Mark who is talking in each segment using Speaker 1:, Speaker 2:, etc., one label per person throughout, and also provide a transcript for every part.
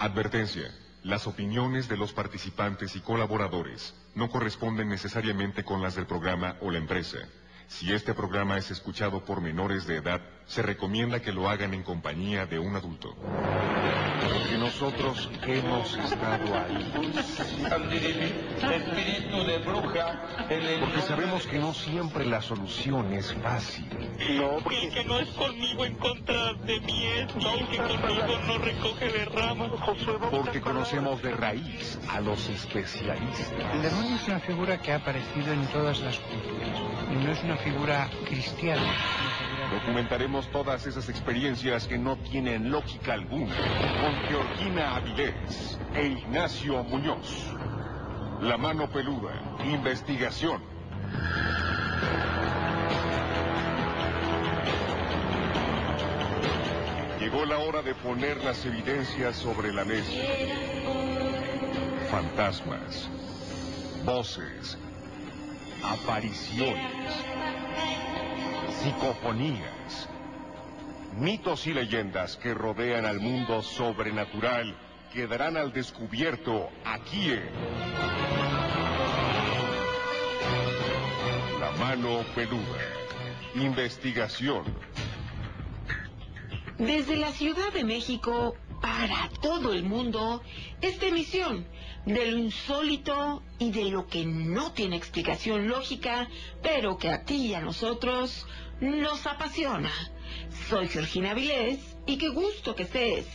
Speaker 1: Advertencia. Las opiniones de los participantes y colaboradores no corresponden necesariamente con las del programa o la empresa. Si este programa es escuchado por menores de edad, se recomienda que lo hagan en compañía de un adulto.
Speaker 2: Porque nosotros hemos estado ahí.
Speaker 3: Espíritu de bruja.
Speaker 2: Porque sabemos que no siempre la solución es fácil.
Speaker 3: No,
Speaker 4: Y el que no es conmigo en contra de mí es, y el que conmigo no recoge de ramas.
Speaker 2: Porque conocemos de raíz a los especialistas.
Speaker 5: El demonio es una figura que ha aparecido en todas las culturas no es una figura cristiana.
Speaker 2: Documentaremos todas esas experiencias que no tienen lógica alguna con Georgina Avilés e Ignacio Muñoz. La mano peluda, investigación. Llegó la hora de poner las evidencias sobre la mesa. Fantasmas, voces, apariciones, psicofonías, mitos y leyendas que rodean al mundo sobrenatural quedarán al descubierto aquí en La mano peluda. Investigación.
Speaker 6: Desde la Ciudad de México para todo el mundo, esta emisión de lo insólito y de lo que no tiene explicación lógica, pero que a ti y a nosotros nos apasiona. Soy Georgina Vilés y qué gusto que estés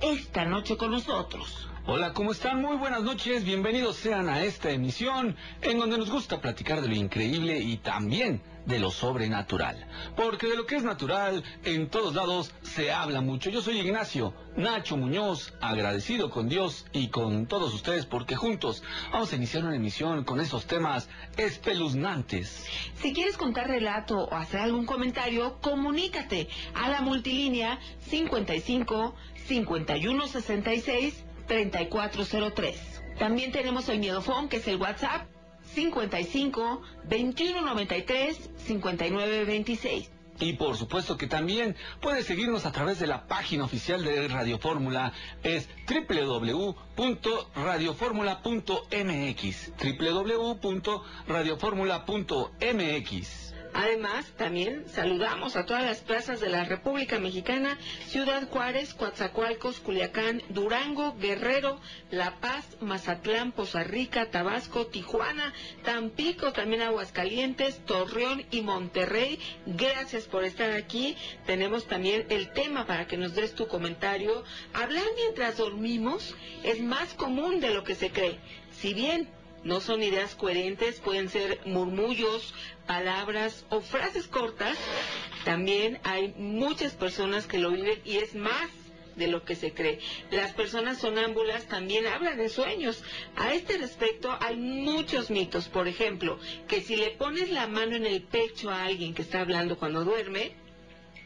Speaker 6: esta noche con nosotros.
Speaker 7: Hola, ¿cómo están? Muy buenas noches, bienvenidos sean a esta emisión en donde nos gusta platicar de lo increíble y también de lo sobrenatural. Porque de lo que es natural, en todos lados se habla mucho. Yo soy Ignacio Nacho Muñoz, agradecido con Dios y con todos ustedes porque juntos vamos a iniciar una emisión con esos temas espeluznantes.
Speaker 6: Si quieres contar relato o hacer algún comentario, comunícate a la multilínea 55 51 66 3403. También tenemos el Miedofón, que es el WhatsApp 55 21 93 59 26.
Speaker 7: Y por supuesto que también puedes seguirnos a través de la página oficial de Radio Fórmula, es www.radioformula.mx, www.radioformula.mx.
Speaker 6: Además, también saludamos a todas las plazas de la República Mexicana, Ciudad Juárez, Coatzacoalcos, Culiacán, Durango, Guerrero, La Paz, Mazatlán, Poza Rica, Tabasco, Tijuana, Tampico, también Aguascalientes, Torreón y Monterrey. Gracias por estar aquí. Tenemos también el tema para que nos des tu comentario. Hablar mientras dormimos es más común de lo que se cree. Si bien no son ideas coherentes, pueden ser murmullos, palabras o frases cortas. También hay muchas personas que lo viven y es más de lo que se cree. Las personas sonámbulas también hablan de sueños. A este respecto hay muchos mitos. Por ejemplo, que si le pones la mano en el pecho a alguien que está hablando cuando duerme,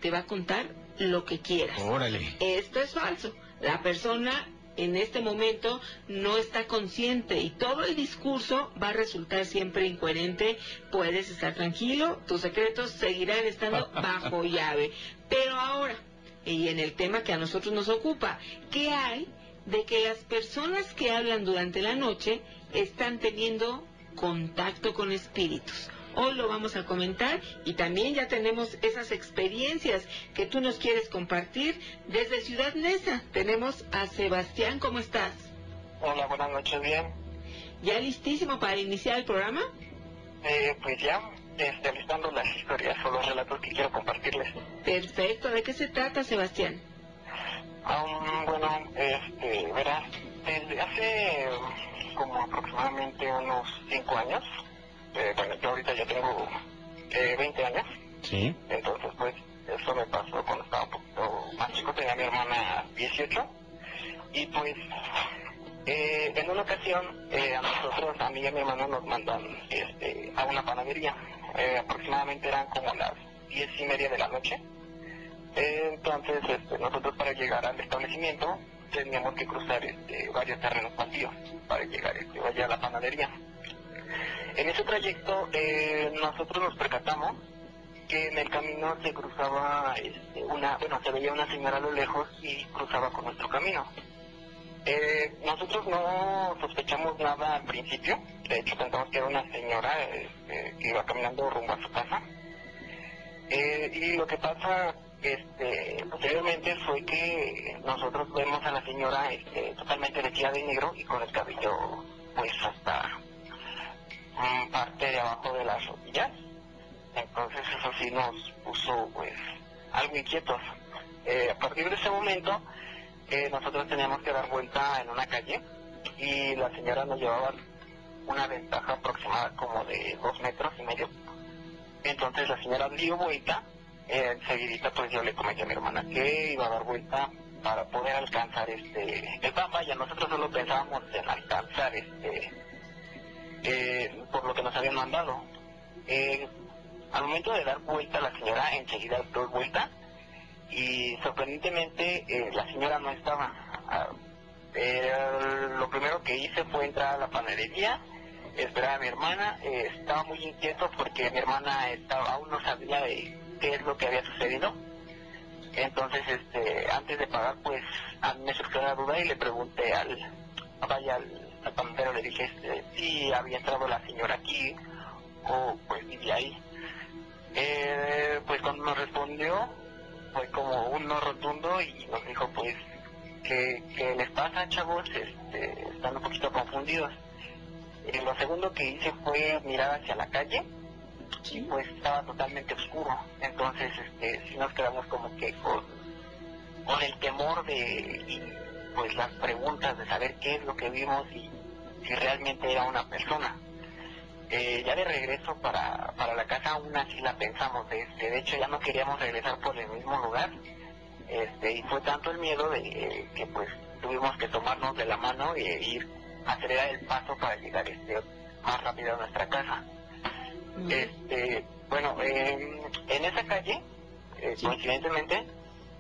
Speaker 6: te va a contar lo que quieras.
Speaker 7: Órale.
Speaker 6: Esto es falso. La persona en este momento no está consciente y todo el discurso va a resultar siempre incoherente. Puedes estar tranquilo, tus secretos seguirán estando bajo llave. Pero ahora, y en el tema que a nosotros nos ocupa, ¿qué hay de que las personas que hablan durante la noche están teniendo contacto con espíritus? Hoy lo vamos a comentar y también ya tenemos esas experiencias que tú nos quieres compartir desde Ciudad Neza. Tenemos a Sebastián, ¿cómo estás?
Speaker 8: Hola, buenas noches, bien.
Speaker 6: ¿Ya listísimo para iniciar el programa?
Speaker 8: Eh, pues ya, este, listando las historias o los relatos que quiero compartirles.
Speaker 6: Perfecto, ¿de qué se trata, Sebastián?
Speaker 8: Um, bueno, este, verás, desde hace como aproximadamente unos 5 años, eh, bueno, yo ahorita ya tengo eh, 20 años,
Speaker 7: Sí.
Speaker 8: entonces pues eso me pasó cuando estaba un poquito más chico, tenía mi hermana 18, y pues eh, en una ocasión eh, a nosotros, a mí y a mi hermano nos mandan este, a una panadería, Eh, aproximadamente eran como las diez y media de la noche, entonces este, nosotros para llegar al establecimiento teníamos que cruzar este, varios terrenos baldíos para llegar este, allá a la panadería. En ese trayecto eh, nosotros nos percatamos que en el camino se cruzaba este, una, bueno, se veía una señora a lo lejos y cruzaba con nuestro camino. Eh, nosotros no sospechamos nada al principio. De hecho, pensamos que era una señora este, que iba caminando rumbo a su casa. Eh, y lo que pasa este, posteriormente fue que nosotros vemos a la señora este, totalmente vestida de negro y con el cabello pues hasta parte de abajo de las rodillas. Entonces eso sí nos puso pues algo inquietos. Eh, a partir de ese momento eh, nosotros teníamos que dar vuelta en una calle y la señora nos llevaba una ventaja aproximada como de dos metros y medio. Entonces la señora dio vuelta, eh, enseguidita pues yo le comenté a mi hermana que iba a dar vuelta para poder alcanzar este el pan. Vaya, nosotros solo pensábamos en alcanzar este eh, por lo que nos habían mandado. Eh, al momento de dar vuelta la señora enseguida dio vuelta y sorprendentemente eh, la señora no estaba. Ah, lo primero que hice fue entrar a la panadería, esperar a mi hermana, eh, estaba muy inquieto porque mi hermana estaba, aún no sabía qué es lo que había sucedido. Entonces, este, antes de pagar, pues me surgió la duda y le pregunté al, vaya, al, al panadero, le dije este, si había entrado la señora aquí o pues vivía ahí. Eh, pues cuando nos respondió, fue como un no rotundo y nos dijo pues que, que les pasa chavos este, están un poquito confundidos. Eh, lo segundo que hice fue mirar hacia la calle y pues estaba totalmente oscuro. Entonces este sí nos quedamos como que con, con el temor de y, pues las preguntas de saber qué es lo que vimos y si realmente era una persona. Eh, ya de regreso para, para la casa aún así la pensamos, este, de hecho ya no queríamos regresar por el mismo lugar, este, y fue tanto el miedo de eh, que pues tuvimos que tomarnos de la mano e ir a acelerar el paso para llegar este más rápido a nuestra casa. Este, bueno, eh, en esa calle, eh, coincidentemente,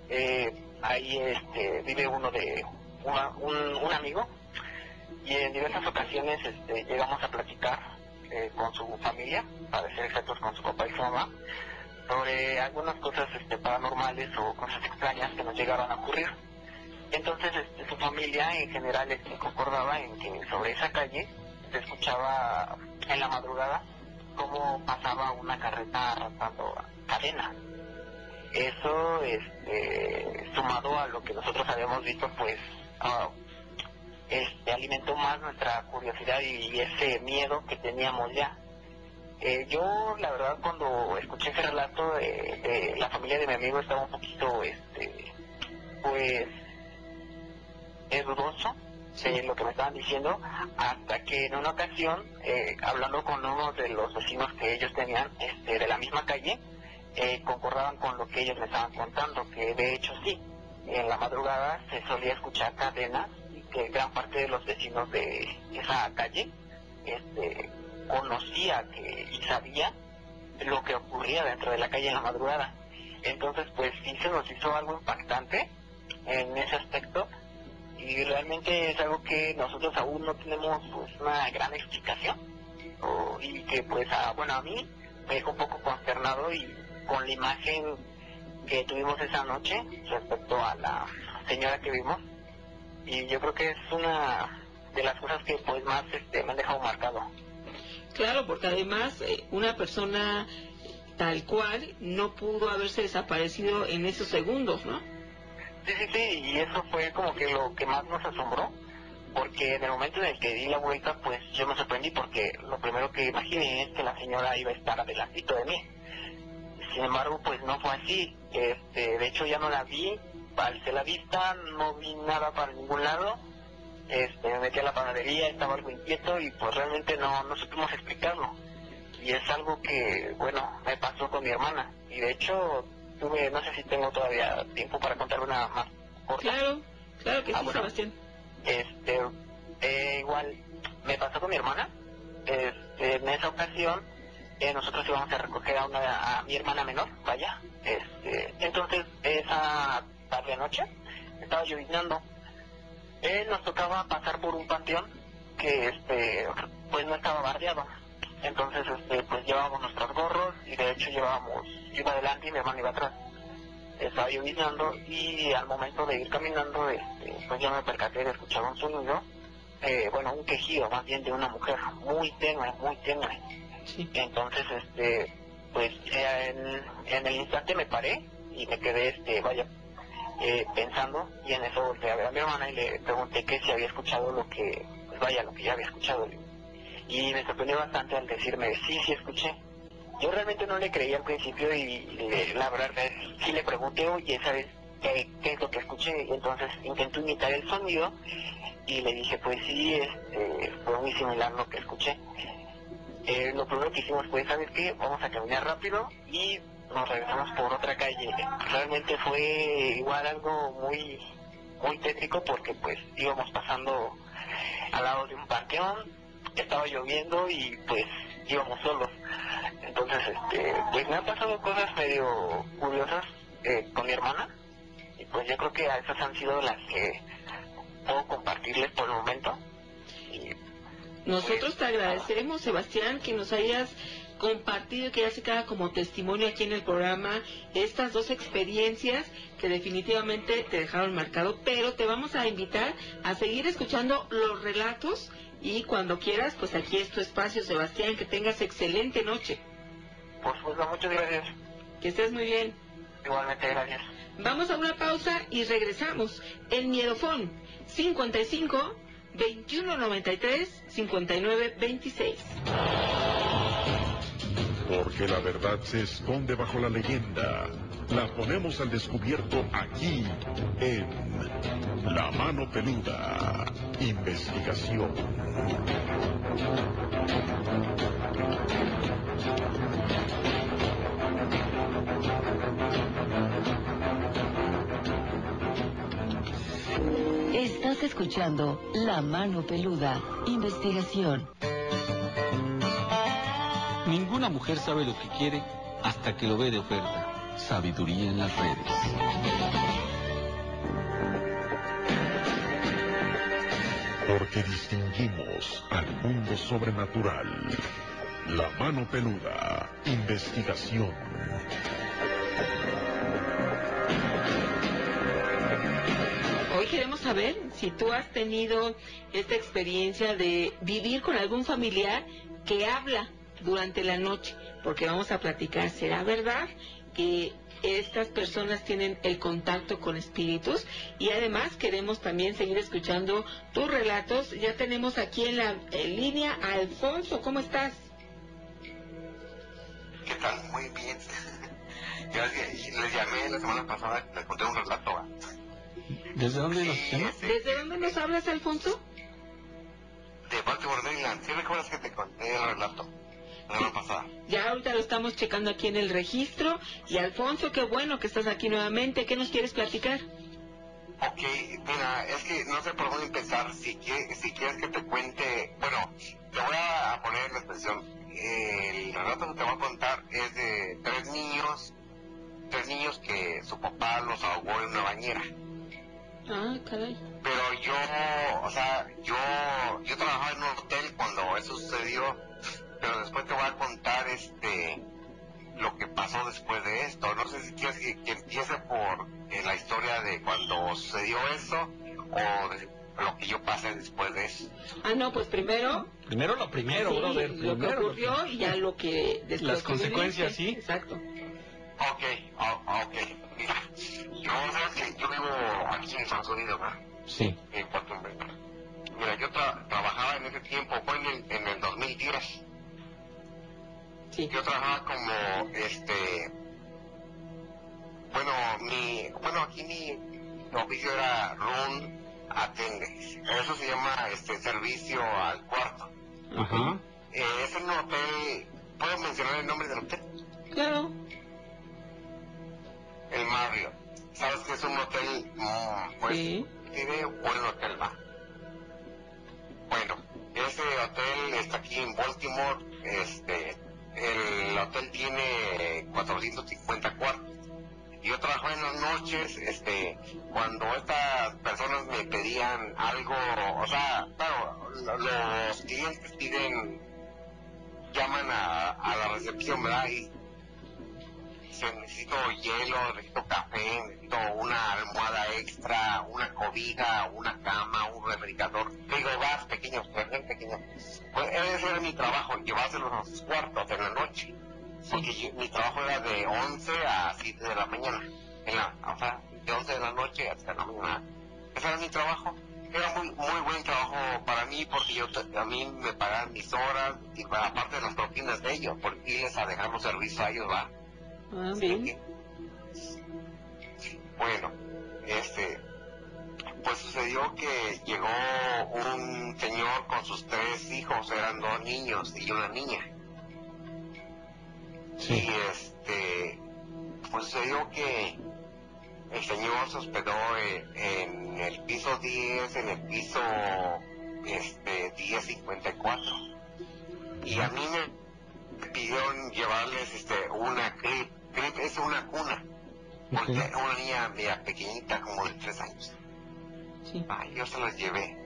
Speaker 8: eh, ahí este, vive uno de una- un, un amigo y en diversas ocasiones este, llegamos a platicar eh, con su familia, para ser exactos con su papá y su mamá, sobre algunas cosas este, paranormales o cosas extrañas que nos llegaron a ocurrir. Entonces este, su familia en general este, concordaba en que sobre esa calle se escuchaba en la madrugada cómo pasaba una carreta arrastrando cadena. Eso, este, sumado a lo que nosotros habíamos visto, pues ah, este, alimentó más nuestra curiosidad y ese miedo que teníamos ya. Eh, yo, la verdad, cuando escuché ese relato de, de la familia de mi amigo, estaba un poquito, este, pues, eh, dudoso de lo que me estaban diciendo, hasta que en una ocasión, eh, hablando con uno de los vecinos que ellos tenían este, de la misma calle, eh, concordaban con lo que ellos me estaban contando, que de hecho sí, en la madrugada se solía escuchar cadenas y que gran parte de los vecinos de esa calle este, conocía que, y sabía lo que ocurría dentro de la calle en la madrugada. Entonces, pues sí se nos hizo algo impactante en ese aspecto y realmente es algo que nosotros aún no tenemos pues, una gran explicación o- y que pues a, bueno a mí me dejó un poco consternado y con la imagen que tuvimos esa noche respecto a la señora que vimos y yo creo que es una de las cosas que pues más este, me han dejado marcado.
Speaker 6: Claro, porque además eh, una persona tal cual no pudo haberse desaparecido en esos segundos, ¿no?
Speaker 8: Sí, sí, sí, y eso fue como que lo que más nos asombró, porque en el momento en el que di la vuelta, pues yo me sorprendí porque lo primero que imaginé es que la señora iba a estar adelantito de mí. Sin embargo, pues no fue así. Este, de hecho, ya no la vi, alcé la vista, no vi nada para ningún lado. Este, me metí a la panadería, estaba algo inquieto y pues realmente no, no supimos explicarlo. Y es algo que, bueno, me pasó con mi hermana. Y de hecho, tuve, no sé si tengo todavía tiempo para contar una más corta.
Speaker 6: Claro, claro que
Speaker 8: Ah,
Speaker 6: sí,
Speaker 8: bueno.
Speaker 6: Sebastián.
Speaker 8: Este, eh, igual, me pasó con mi hermana. Este, en esa ocasión, eh, nosotros íbamos a recoger a, una, a mi hermana menor, vaya. Este, entonces, esa tarde noche, estaba lloviznando. Eh, nos tocaba pasar por un panteón que, este, pues no estaba bardeado. Entonces, este, pues llevábamos nuestros gorros y de hecho llevábamos, yo iba adelante y mi hermano iba atrás.
Speaker 9: estaba lloviznando y al momento de ir caminando, este, pues yo me percaté de escuchar un sonido, eh, bueno, un quejido más bien de una mujer, muy tenue, muy tenue. Entonces, este, pues en, en el instante me paré y me quedé, este, vaya, eh, pensando y en eso volteé a ver a mi hermana y le pregunté que si había escuchado lo que, pues vaya, lo que ya había escuchado. Y me sorprendió bastante al decirme, sí, sí escuché. Yo realmente no le creí al principio y le- la verdad es, sí le pregunté, oye, ¿sabes qué, qué es lo que escuché? Y entonces intentó imitar el sonido y le dije, pues sí, este, fue muy similar lo que escuché. Eh, lo primero que hicimos fue, ¿sabes qué? Vamos a caminar rápido y nos regresamos por otra calle. Realmente fue igual algo muy, muy tétrico porque pues íbamos pasando al lado de un panteón, estaba lloviendo y pues íbamos solos. Entonces, este, pues me han pasado cosas medio curiosas eh, con mi hermana y pues yo creo que esas han sido las que puedo compartirles por el momento. Y
Speaker 6: Nosotros te agradecemos, Sebastián, que nos hayas compartido, que ya se queda como testimonio aquí en el programa, estas dos experiencias que definitivamente te dejaron marcado, pero te vamos a invitar a seguir escuchando los relatos y cuando quieras, pues aquí es tu espacio, Sebastián, que tengas excelente noche,
Speaker 9: por supuesto, muchas gracias.
Speaker 6: que estés muy bien.
Speaker 9: Igualmente, gracias.
Speaker 6: Vamos a una pausa y regresamos. El Miedofón 55 2193 5926.
Speaker 10: Porque la verdad se esconde bajo la leyenda. La ponemos al descubierto aquí en La Mano Peluda. Investigación.
Speaker 11: Estás escuchando La Mano Peluda. Investigación.
Speaker 7: Ninguna mujer sabe lo que quiere hasta que lo ve de oferta. Sabiduría en las redes.
Speaker 10: Porque distinguimos al mundo sobrenatural. La Mano Peluda. Investigación.
Speaker 6: Saber si tú has tenido esta experiencia de vivir con algún familiar que habla durante la noche, porque vamos a platicar, ¿será verdad que estas personas tienen el contacto con espíritus? Y además queremos también seguir escuchando tus relatos. Ya tenemos aquí en la en línea Alfonso, ¿cómo estás?
Speaker 9: ¿Qué tal? Muy bien. Les les llamé la semana pasada, les conté un relato.
Speaker 7: ¿Desde dónde nos
Speaker 6: ¿Desde dónde nos hablas, Alfonso?
Speaker 9: De Baltimore, Maryland. ¿Sí recuerdas que te conté el relato? La semana pasada.
Speaker 6: Ya ahorita lo estamos checando aquí en el registro. Y Alfonso, qué bueno que estás aquí nuevamente. ¿Qué nos quieres platicar?
Speaker 9: Ok, mira, es que no sé por dónde empezar. Si, si quieres que te cuente, bueno, te voy a poner la expresión. El relato que te voy a contar es de tres niños, tres niños que su papá los ahogó en una bañera.
Speaker 6: Ah, caray.
Speaker 9: Pero yo, o sea, yo, yo trabajaba en un hotel cuando eso sucedió, pero después te voy a contar este lo que pasó después de esto. No sé si quieres que, que empiece por eh, la historia de cuando sucedió eso o de lo que yo pasé después de eso.
Speaker 6: Ah, no, pues primero
Speaker 7: Primero lo primero,
Speaker 6: sí,
Speaker 7: brother.
Speaker 6: lo que ocurrió y ya lo que después
Speaker 7: Las consecuencias,
Speaker 6: viviste.
Speaker 7: sí.
Speaker 6: Exacto.
Speaker 9: Ok, o- ok, mira, yo, yo vivo aquí en Estados Unidos, ¿verdad?
Speaker 7: Sí.
Speaker 9: en Puerto Rico. Mira, yo tra- trabajaba en ese tiempo, fue en el, en el 2010.
Speaker 6: Sí.
Speaker 9: Yo trabajaba como, este, bueno, mi, bueno, aquí mi, oficio era room attendant. Eso se llama, este, servicio al cuarto.
Speaker 7: Ajá.
Speaker 9: Eh, es un hotel, ¿puedo mencionar el nombre del hotel?
Speaker 6: Claro.
Speaker 9: El Marriott. ¿Sabes que es un hotel, mm, pues,
Speaker 6: Sí.
Speaker 9: tiene un buen hotel, va? Bueno, ese hotel está aquí en Baltimore, este, el hotel tiene 450 cuartos. Yo trabajaba en las noches, este, cuando estas personas me pedían algo, o sea, claro, lo- los clientes piden, llaman a, a la recepción, ¿verdad? Y, necesito hielo, necesito café, necesito una almohada extra, una cobija, una cama, un refrigerador, gas pequeños, pequeños. Pues ese era mi trabajo, llevárselos a sus cuartos en la noche. Porque mi trabajo era de 11 a 7 de la mañana. En la, o sea, de 11 de la noche hasta la mañana. Ese era mi trabajo. Era muy muy buen trabajo para mí porque yo a mí me pagaban mis horas y aparte de las propinas de ellos, por irles a dejar los servicios a ellos, ¿va?
Speaker 6: Ah, bien.
Speaker 9: Bueno, este, pues sucedió que llegó un señor con sus tres hijos, eran dos niños y una niña. Y este, pues sucedió que el señor se hospedó en, el piso 10, en el piso este, 1054. Y a mí me pidieron llevarles este, una crip. Es una cuna. Porque una niña media pequeñita, como de tres años. Sí. yo se las llevé.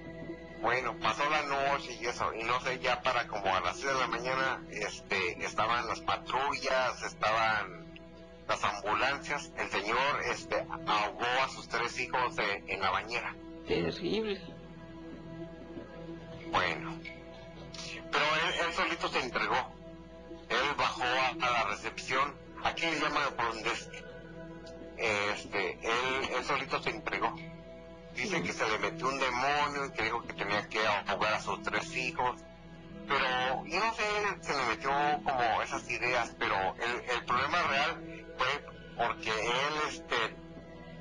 Speaker 9: Bueno, pasó la noche y eso, y no sé, ya para como a las 6 de la mañana, este, estaban las patrullas, estaban las ambulancias, el señor, este, ahogó a sus tres hijos en la bañera.
Speaker 6: Terrible.
Speaker 9: Bueno, pero él, solito se entregó. Él bajó a, la recepción, aquí le llaman por Este, él, él solito se entregó Dice que se le metió un demonio y que dijo que tenía que ahogar a sus tres hijos. Pero yo no sé, se le metió como esas ideas, pero el, el problema real fue porque él este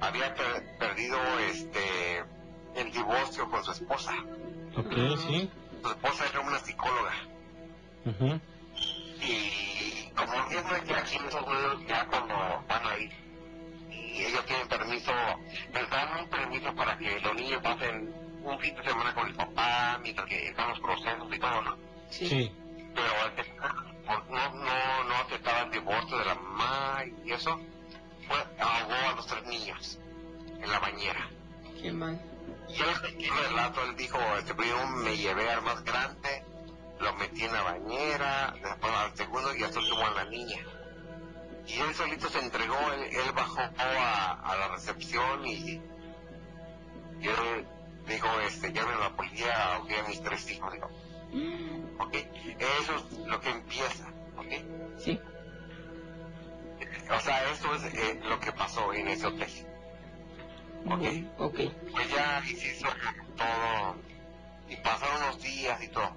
Speaker 9: había perdido este el divorcio con su esposa.
Speaker 7: Ok, sí.
Speaker 9: Su esposa era una psicóloga. Y como es que aquí en Estados Unidos ya cuando van a ir y ellos tienen permiso, les dan un permiso para que los niños pasen un fin de semana con el papá mientras que están los procesos y todo, ¿no?
Speaker 7: Sí.
Speaker 9: Pero no, no, no aceptaba el divorcio de la mamá y eso, fue, ahogó a los tres niños en la bañera.
Speaker 6: Qué mal.
Speaker 9: Y él, el relato, él dijo, este primero me llevé al más grande, lo metí en la bañera, después al segundo y hasta último a la niña y él solito se entregó, él, bajó a, la recepción y, él dijo, este, llamen a la policía, o a mis tres hijos, digo, mm. ok, eso es lo que empieza, ok.
Speaker 6: Sí.
Speaker 9: O sea, eso es eh, lo que pasó en ese hotel. Ok.
Speaker 6: ok.
Speaker 9: Pues ya todo, y pasaron unos días y todo.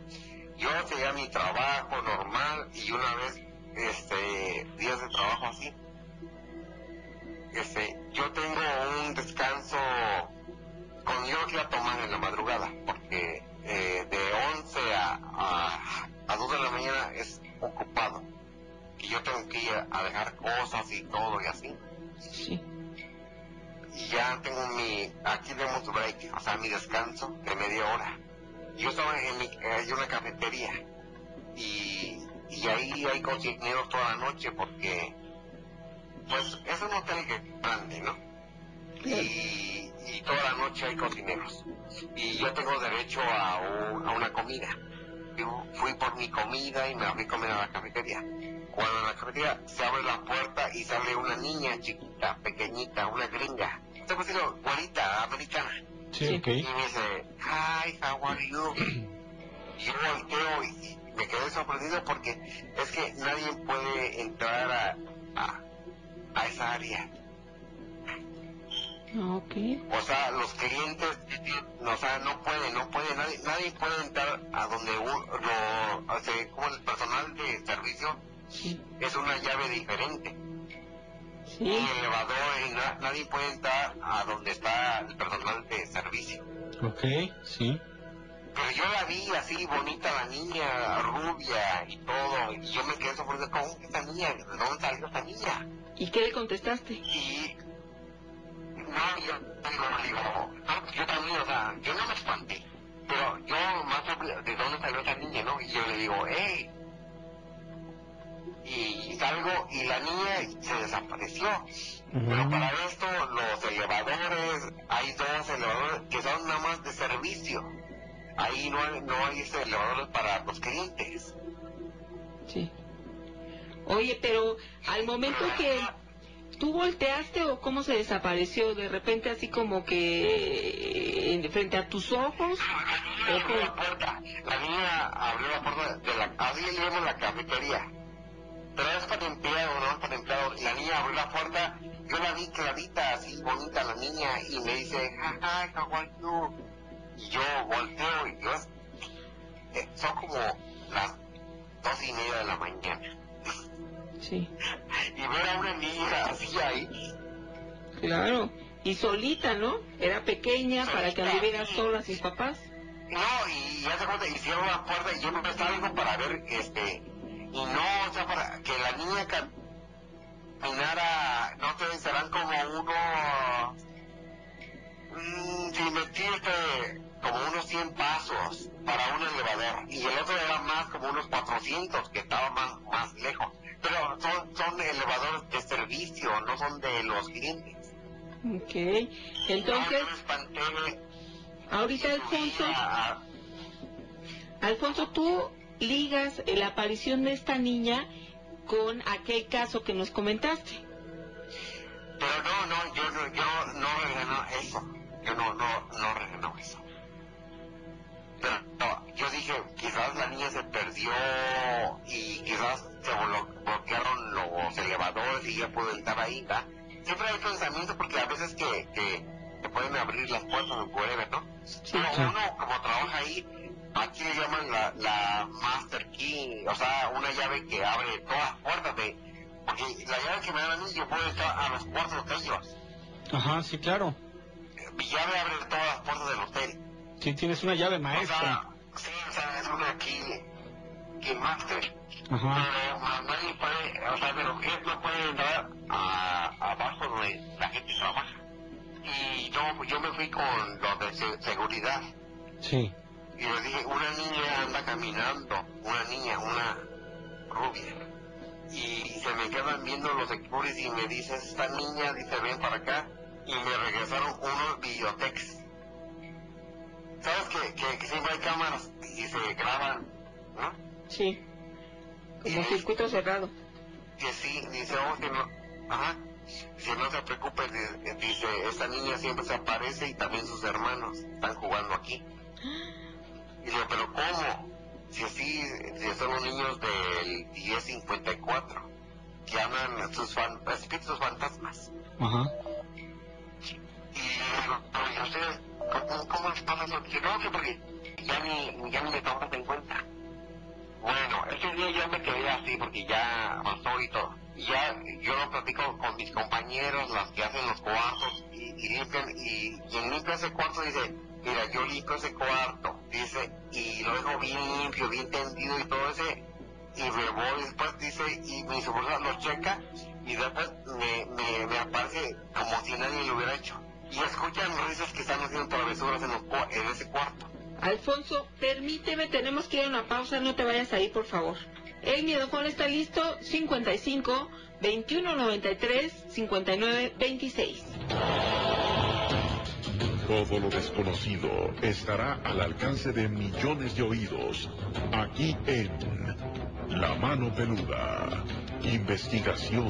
Speaker 9: Yo seguía mi trabajo normal y una vez este, días de trabajo así. Este, yo tengo un descanso con yo que a tomar en la madrugada, porque eh, de 11 a, a, 2 de la mañana es ocupado. Y yo tengo que ir a dejar cosas y todo y así.
Speaker 6: Sí.
Speaker 9: Y ya tengo mi, aquí tenemos break, o sea, mi descanso de media hora. Yo estaba en, mi, en una cafetería y y ahí hay cocineros toda la noche porque pues es un hotel grande, ¿no? Y, y, toda la noche hay cocineros. Y yo tengo derecho a, a, una comida. Yo fui por mi comida y me fui a comer a la cafetería. Cuando en la cafetería se abre la puerta y sale una niña chiquita, pequeñita, una gringa. Puedo decir, guarita, americana.
Speaker 7: Sí,
Speaker 9: Y me dice, hi, how are you? y yo volteo y me quedé sorprendido porque es que nadie puede entrar a, a, esa área.
Speaker 6: Okay.
Speaker 9: O sea, los clientes, o sea, no pueden, no puede, nadie, nadie puede entrar a donde uno, o sea, como el personal de servicio es una llave diferente.
Speaker 6: Sí.
Speaker 9: Y el elevador, nadie puede entrar a donde está el personal de servicio.
Speaker 7: Ok, sí.
Speaker 9: Pero yo la vi así bonita la niña, rubia y todo, y yo me quedé sorprendido, ¿cómo esta niña? ¿De dónde salió esta niña?
Speaker 6: ¿Y qué le contestaste?
Speaker 9: Y no, yo digo, digo, no, yo también, o sea, yo no me espanté, pero yo más de dónde salió esta niña, ¿no? Y yo le digo, hey, y salgo y la niña se desapareció. Pero para esto los elevadores, hay dos elevadores que son nada más de servicio ahí no hay, no hay elevadores para los clientes.
Speaker 6: Sí. Oye, pero al momento que tú volteaste o cómo se desapareció, de repente así como que eh, frente a tus ojos.
Speaker 9: La niña abrió la puerta, la niña abrió la puerta de la, así le llamamos la cafetería. Pero es para empleado, no es para empleado. La niña abrió la puerta, yo la vi clarita, así bonita la niña, y me dice, hi, how are you? Y yo volteo y yo, eh, son como las dos y media de la mañana.
Speaker 6: Sí.
Speaker 9: Y ver a una niña así ahí,
Speaker 6: Claro. Y solita, ¿no? Era pequeña para que anduviera sola sin papás.
Speaker 9: No, y ya se cuenta, hicieron la puerta y yo me viendo para ver, este, y no, o sea, para que la niña caminara, no sé, serán como unos, mm, sin mentirte, como unos 100 pasos para un elevador, y el otro era más como unos 400, que estaba más, más lejos. Pero son, son elevadores de servicio, no son de los clientes.
Speaker 6: Ok. Entonces, ahorita Alfonso, Alfonso, tú ligas la aparición de esta niña con aquel caso que nos comentaste.
Speaker 9: Pero no, no, yo, no- yo no regenó eso. Yo no, no, no regenó eso. Pero no, yo dije, quizás la niña se perdió y quizás se blo- bloquearon los elevadores y ya pudo estar ahí, ¿verdad? Siempre hay pensamiento porque a veces que, que, que pueden abrir las puertas whatever, ¿no? Pero uno, como trabaja ahí, aquí le llaman la, la Master Key, o sea, una llave que abre todas las puertas de... Porque la llave que me dan a mí, yo puedo estar a los cuartos de ellos.
Speaker 7: Ajá, sí, claro.
Speaker 9: Mi llave abre todas las puertas del hotel.
Speaker 7: Sí, tienes una llave
Speaker 9: O
Speaker 7: maestra.
Speaker 9: sea, sí, o sea, es una Key, key Master.
Speaker 7: Ajá.
Speaker 9: Pero nadie puede, o sea, de los no pueden entrar a, abajo donde la gente trabaja. Y yo, yo me fui con los de se- seguridad.
Speaker 7: Sí.
Speaker 9: Y le dije, una niña anda caminando, una niña, una rubia. Y se me quedan viendo los securities y me dice, esta niña, dice, ven para acá. Y me regresaron unos videotex. ¿Sabes que, que, que siempre hay cámaras y se graban, no?
Speaker 6: Sí. Como circuito cerrado.
Speaker 9: Que sí, dice, oh, que no, ajá. Si no se preocupe, di- dice, esta niña siempre se aparece y también sus hermanos están jugando aquí. Y digo, pero ¿cómo? Si así, si son los niños del 1054, que andan sus fan, espíritus fantasmas.
Speaker 7: Ajá.
Speaker 9: Y digo, pero ¿y ustedes cómo, cómo les pasa eso? Dice, no, que porque ya ni, ya ni me tomas en cuenta. Bueno, ese día yo me quedé así porque ya pasó y todo. Y ya yo lo platico con mis compañeros, las que hacen los cuartos y, y limpian. Y quien limpia ese cuarto dice, mira, yo limpio ese cuarto, dice, y lo dejo bien limpio, bien tendido y todo ese. Y me voy después, dice, y mi sobrina lo checa y después me, me, me aparece como si nadie lo hubiera hecho. Y escuchan risas que están haciendo travesuras en, en ese cuarto.
Speaker 6: Alfonso, permíteme, tenemos que ir a una pausa, no te vayas ahí, por favor. El miedofón está listo, 55 21 93 59 26.
Speaker 10: Todo lo desconocido estará al alcance de millones de oídos. Aquí en La Mano Peluda. Investigación.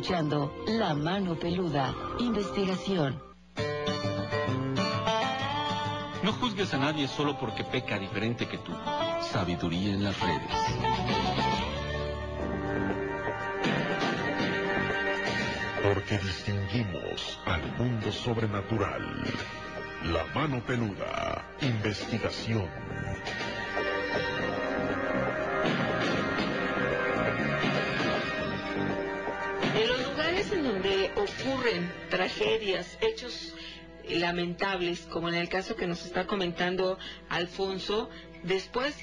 Speaker 11: Escuchando La Mano Peluda, investigación.
Speaker 7: No juzgues a nadie solo porque peca diferente que tú. Sabiduría en las redes.
Speaker 10: Porque distinguimos al mundo sobrenatural. La mano peluda. Investigación.
Speaker 6: Hechos lamentables, como en el caso que nos está comentando Alfonso, después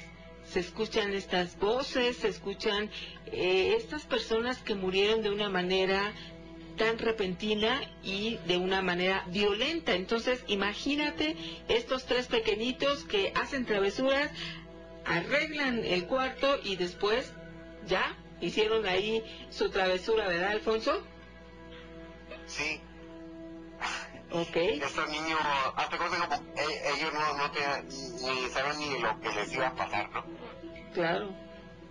Speaker 6: se escuchan estas voces, se escuchan eh, estas personas que murieron de una manera tan repentina y de una manera violenta. Entonces, imagínate estos tres pequeñitos que hacen travesuras, arreglan el cuarto y después ya hicieron ahí su travesura, ¿verdad, Alfonso?
Speaker 9: Sí.
Speaker 6: Ok.
Speaker 9: Estos niños, hasta como eh, ellos no, no te, ni saben ni lo que les iba a pasar, ¿no?
Speaker 6: Claro.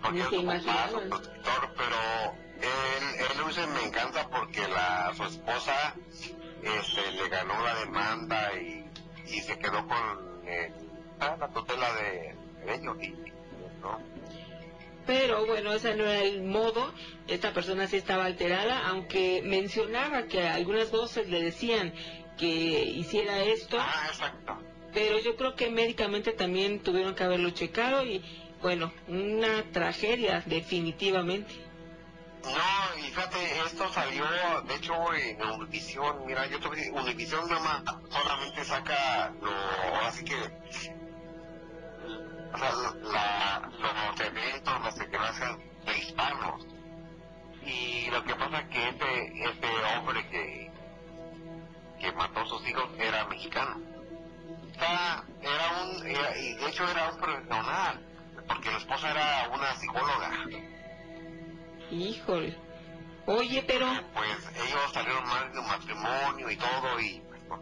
Speaker 9: Porque es
Speaker 6: se imaginaban.
Speaker 9: pero él, él dice, me encanta porque la, su esposa este, le ganó la demanda y, y se quedó con eh, ah, la tutela de ellos. Y, ¿no?
Speaker 6: Pero bueno, ese no era el modo. Esta persona sí estaba alterada, aunque mencionaba que algunas voces le decían que hiciera esto,
Speaker 9: Ah, exacto.
Speaker 6: pero yo creo que médicamente también tuvieron que haberlo checado y bueno, una tragedia definitivamente.
Speaker 9: No, y fíjate, esto salió, de hecho, en Univisión. Mira, yo tuve, Univisión nada más solamente saca lo, así que, o sea, la, los eventos, las desgracias de hispanos. Y lo que pasa es que este, este hombre que, que mató a sus hijos era mexicano. Era un, era- y de hecho era un profesional, porque la esposa era una psicóloga.
Speaker 6: Híjole. Oye, pero
Speaker 9: pues ellos salieron mal de un matrimonio y todo y pues.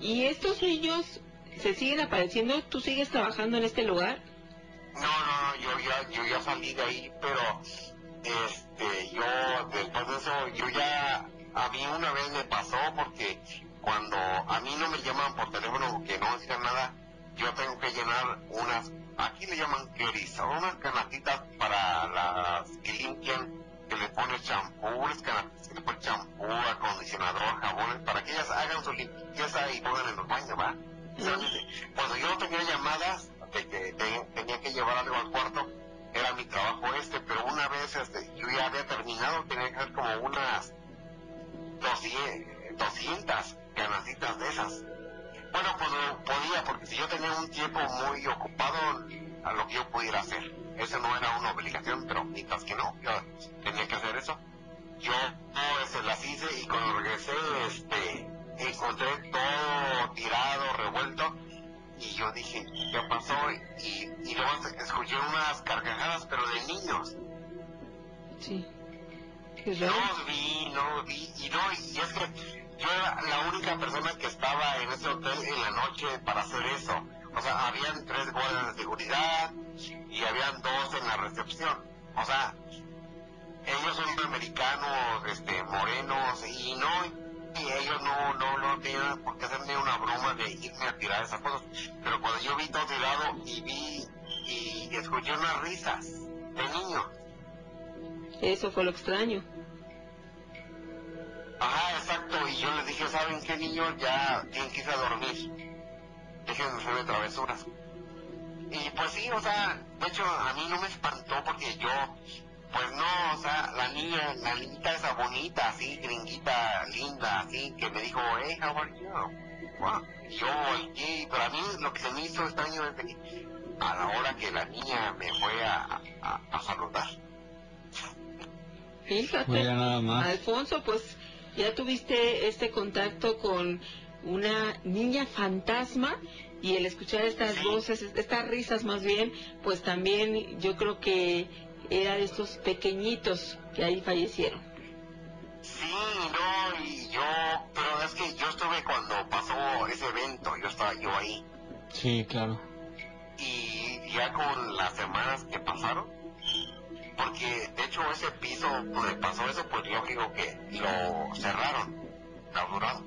Speaker 6: ¿y estos niños se siguen apareciendo? ¿Tú sigues trabajando en este lugar?
Speaker 9: No, no, yo ya, yo ya salí de ahí, pero este, yo después de eso, yo ya, a mí una vez me pasó porque cuando a mí no me llaman por teléfono que no decían nada, yo tengo que llenar unas, aquí le llaman queris, son unas canatitas para las que limpian, que le pones champú, unas que le pones champú, acondicionador, jabones, para que ellas hagan su limpieza y pongan en los baños, ¿va? Cuando yo no tenía llamadas de que te- tenía que llevar algo al cuarto, era mi trabajo este, pero una vez este, yo ya había terminado, tenía que hacer como unas 200, 200 canasitas de esas. Bueno, pues podía, porque si yo tenía un tiempo muy ocupado a lo que yo pudiera hacer. Eso no era una obligación, pero mientras que no, yo tenía que hacer eso. Yo no, este, las hice y cuando regresé, este, encontré todo tirado, revuelto, y yo dije, ¿qué pasó? Y, y luego escuché unas carcajadas, pero de niños.
Speaker 6: Sí. Qué
Speaker 9: No
Speaker 6: raro.
Speaker 9: los vi, no los vi, y no, y es que yo era la única persona que estaba en ese hotel en la noche para hacer eso. O sea, habían tres guardias de seguridad y habían dos en la recepción. O sea, ellos son americanos, este, morenos, y no, y ellos no, no, no tenían por qué hacerme una broma de irme a tirar esas cosas. Pero cuando yo vi todo tirado y vi y escuché unas risas de niños.
Speaker 6: Eso fue lo extraño.
Speaker 9: Ajá, exacto. Y yo les dije, ¿saben qué, niños? Ya tienen que irse a dormir. Dejen de hacerme travesuras. Y pues sí, o sea, de hecho a mí no me espantó porque yo, pues no, o sea, la niña, la niñita esa bonita, así, gringuita, linda, así, que me dijo, hey, how are you? Wow. Y Yo volteé, pero a mí lo que se me hizo extraño es de que a la hora que la niña me fue a, a, a saludar.
Speaker 6: Fíjate.
Speaker 7: Mira nada más.
Speaker 6: Alfonso, pues ya tuviste este contacto con una niña fantasma y el escuchar estas voces, estas risas más bien, pues también yo creo que era de estos pequeñitos que ahí fallecieron.
Speaker 9: Sí, no, y yo, pero es que yo estuve cuando pasó ese evento, yo estaba yo ahí.
Speaker 7: Sí, claro.
Speaker 9: Y ya con las semanas que pasaron, porque de hecho ese piso donde pasó eso, pues lógico que lo cerraron, clausurado.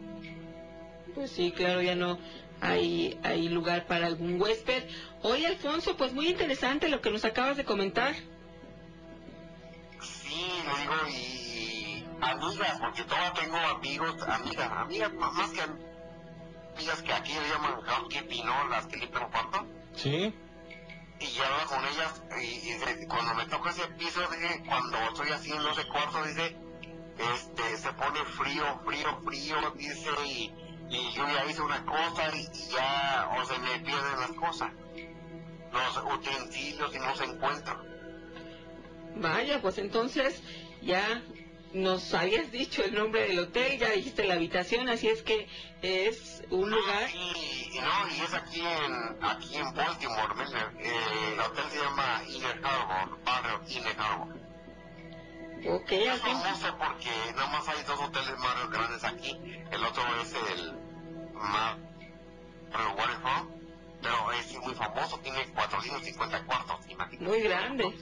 Speaker 6: Pues sí, claro, ya no hay, hay lugar para algún huésped. Oye, Alfonso, pues muy interesante lo que nos acabas de comentar.
Speaker 9: Lo digo, y amigas, porque todavía tengo amigos, amigas, amigas más que amigas que aquí le llaman housekeeping, ¿no? Las que limpian cuarto.
Speaker 7: Sí.
Speaker 9: Y ya hablo con ellas, y, cuando me toca ese piso, dice, cuando estoy haciendo ese cuarto, dice, este, se pone frío, frío, frío, dice, y, y yo ya hice una cosa y, y ya, o se me pierden las cosas. Los utensilios y no se encuentran.
Speaker 6: Vaya, pues entonces ya nos habías dicho el nombre del hotel, ya dijiste la habitación, así es que es un lugar.
Speaker 9: Y, y no, y es aquí en, aquí en Baltimore, Miller. Eh, el hotel se llama Inner Harbor, barrio Inner Harbor.
Speaker 6: Ok,
Speaker 9: Es famoso porque nada más hay dos hoteles más grandes aquí. El otro es el más Waterfront, pero es muy famoso, tiene 450 cuartos, imagínate.
Speaker 6: Muy grande.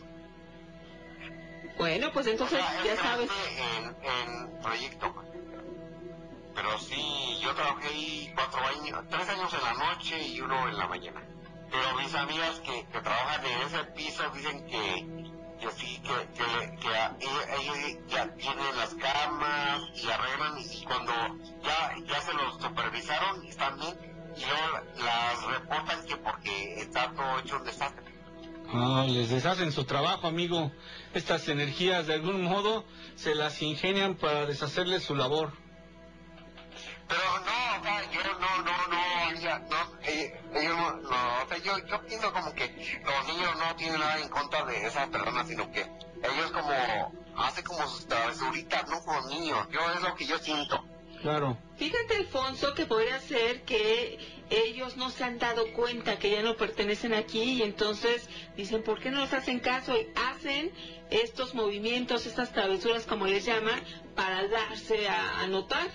Speaker 6: Bueno, pues entonces
Speaker 9: O sea, es
Speaker 6: ya sabes.
Speaker 9: En, en proyecto. Pero sí, yo trabajé ahí cuatro años, tres años en la noche y uno en la mañana. Pero mis amigas que, que trabajan en ese piso dicen que, que sí, que, que, que a- ellos ya tienen las camas y arreglan y cuando ya, ya se los supervisaron están bien y luego las reportan que porque está todo hecho un desastre.
Speaker 7: Ah, les deshacen su trabajo, amigo. Estas energías de algún modo se las ingenian para deshacerles su labor.
Speaker 9: Pero no, o sea, yo no, no, no, ella, no, eh, no, no, o sea, yo, yo pienso como que los niños no tienen nada en contra de esas personas, sino que ellos como, hacen como sus travesuritas, ¿no? Como niños, yo es lo que yo siento.
Speaker 7: Claro.
Speaker 6: Fíjate, Alfonso, que podría ser que ellos no se han dado cuenta que ya no pertenecen aquí y entonces dicen, ¿por qué no nos hacen caso? Y hacen estos movimientos, estas travesuras, como les llaman, para darse a, a notar.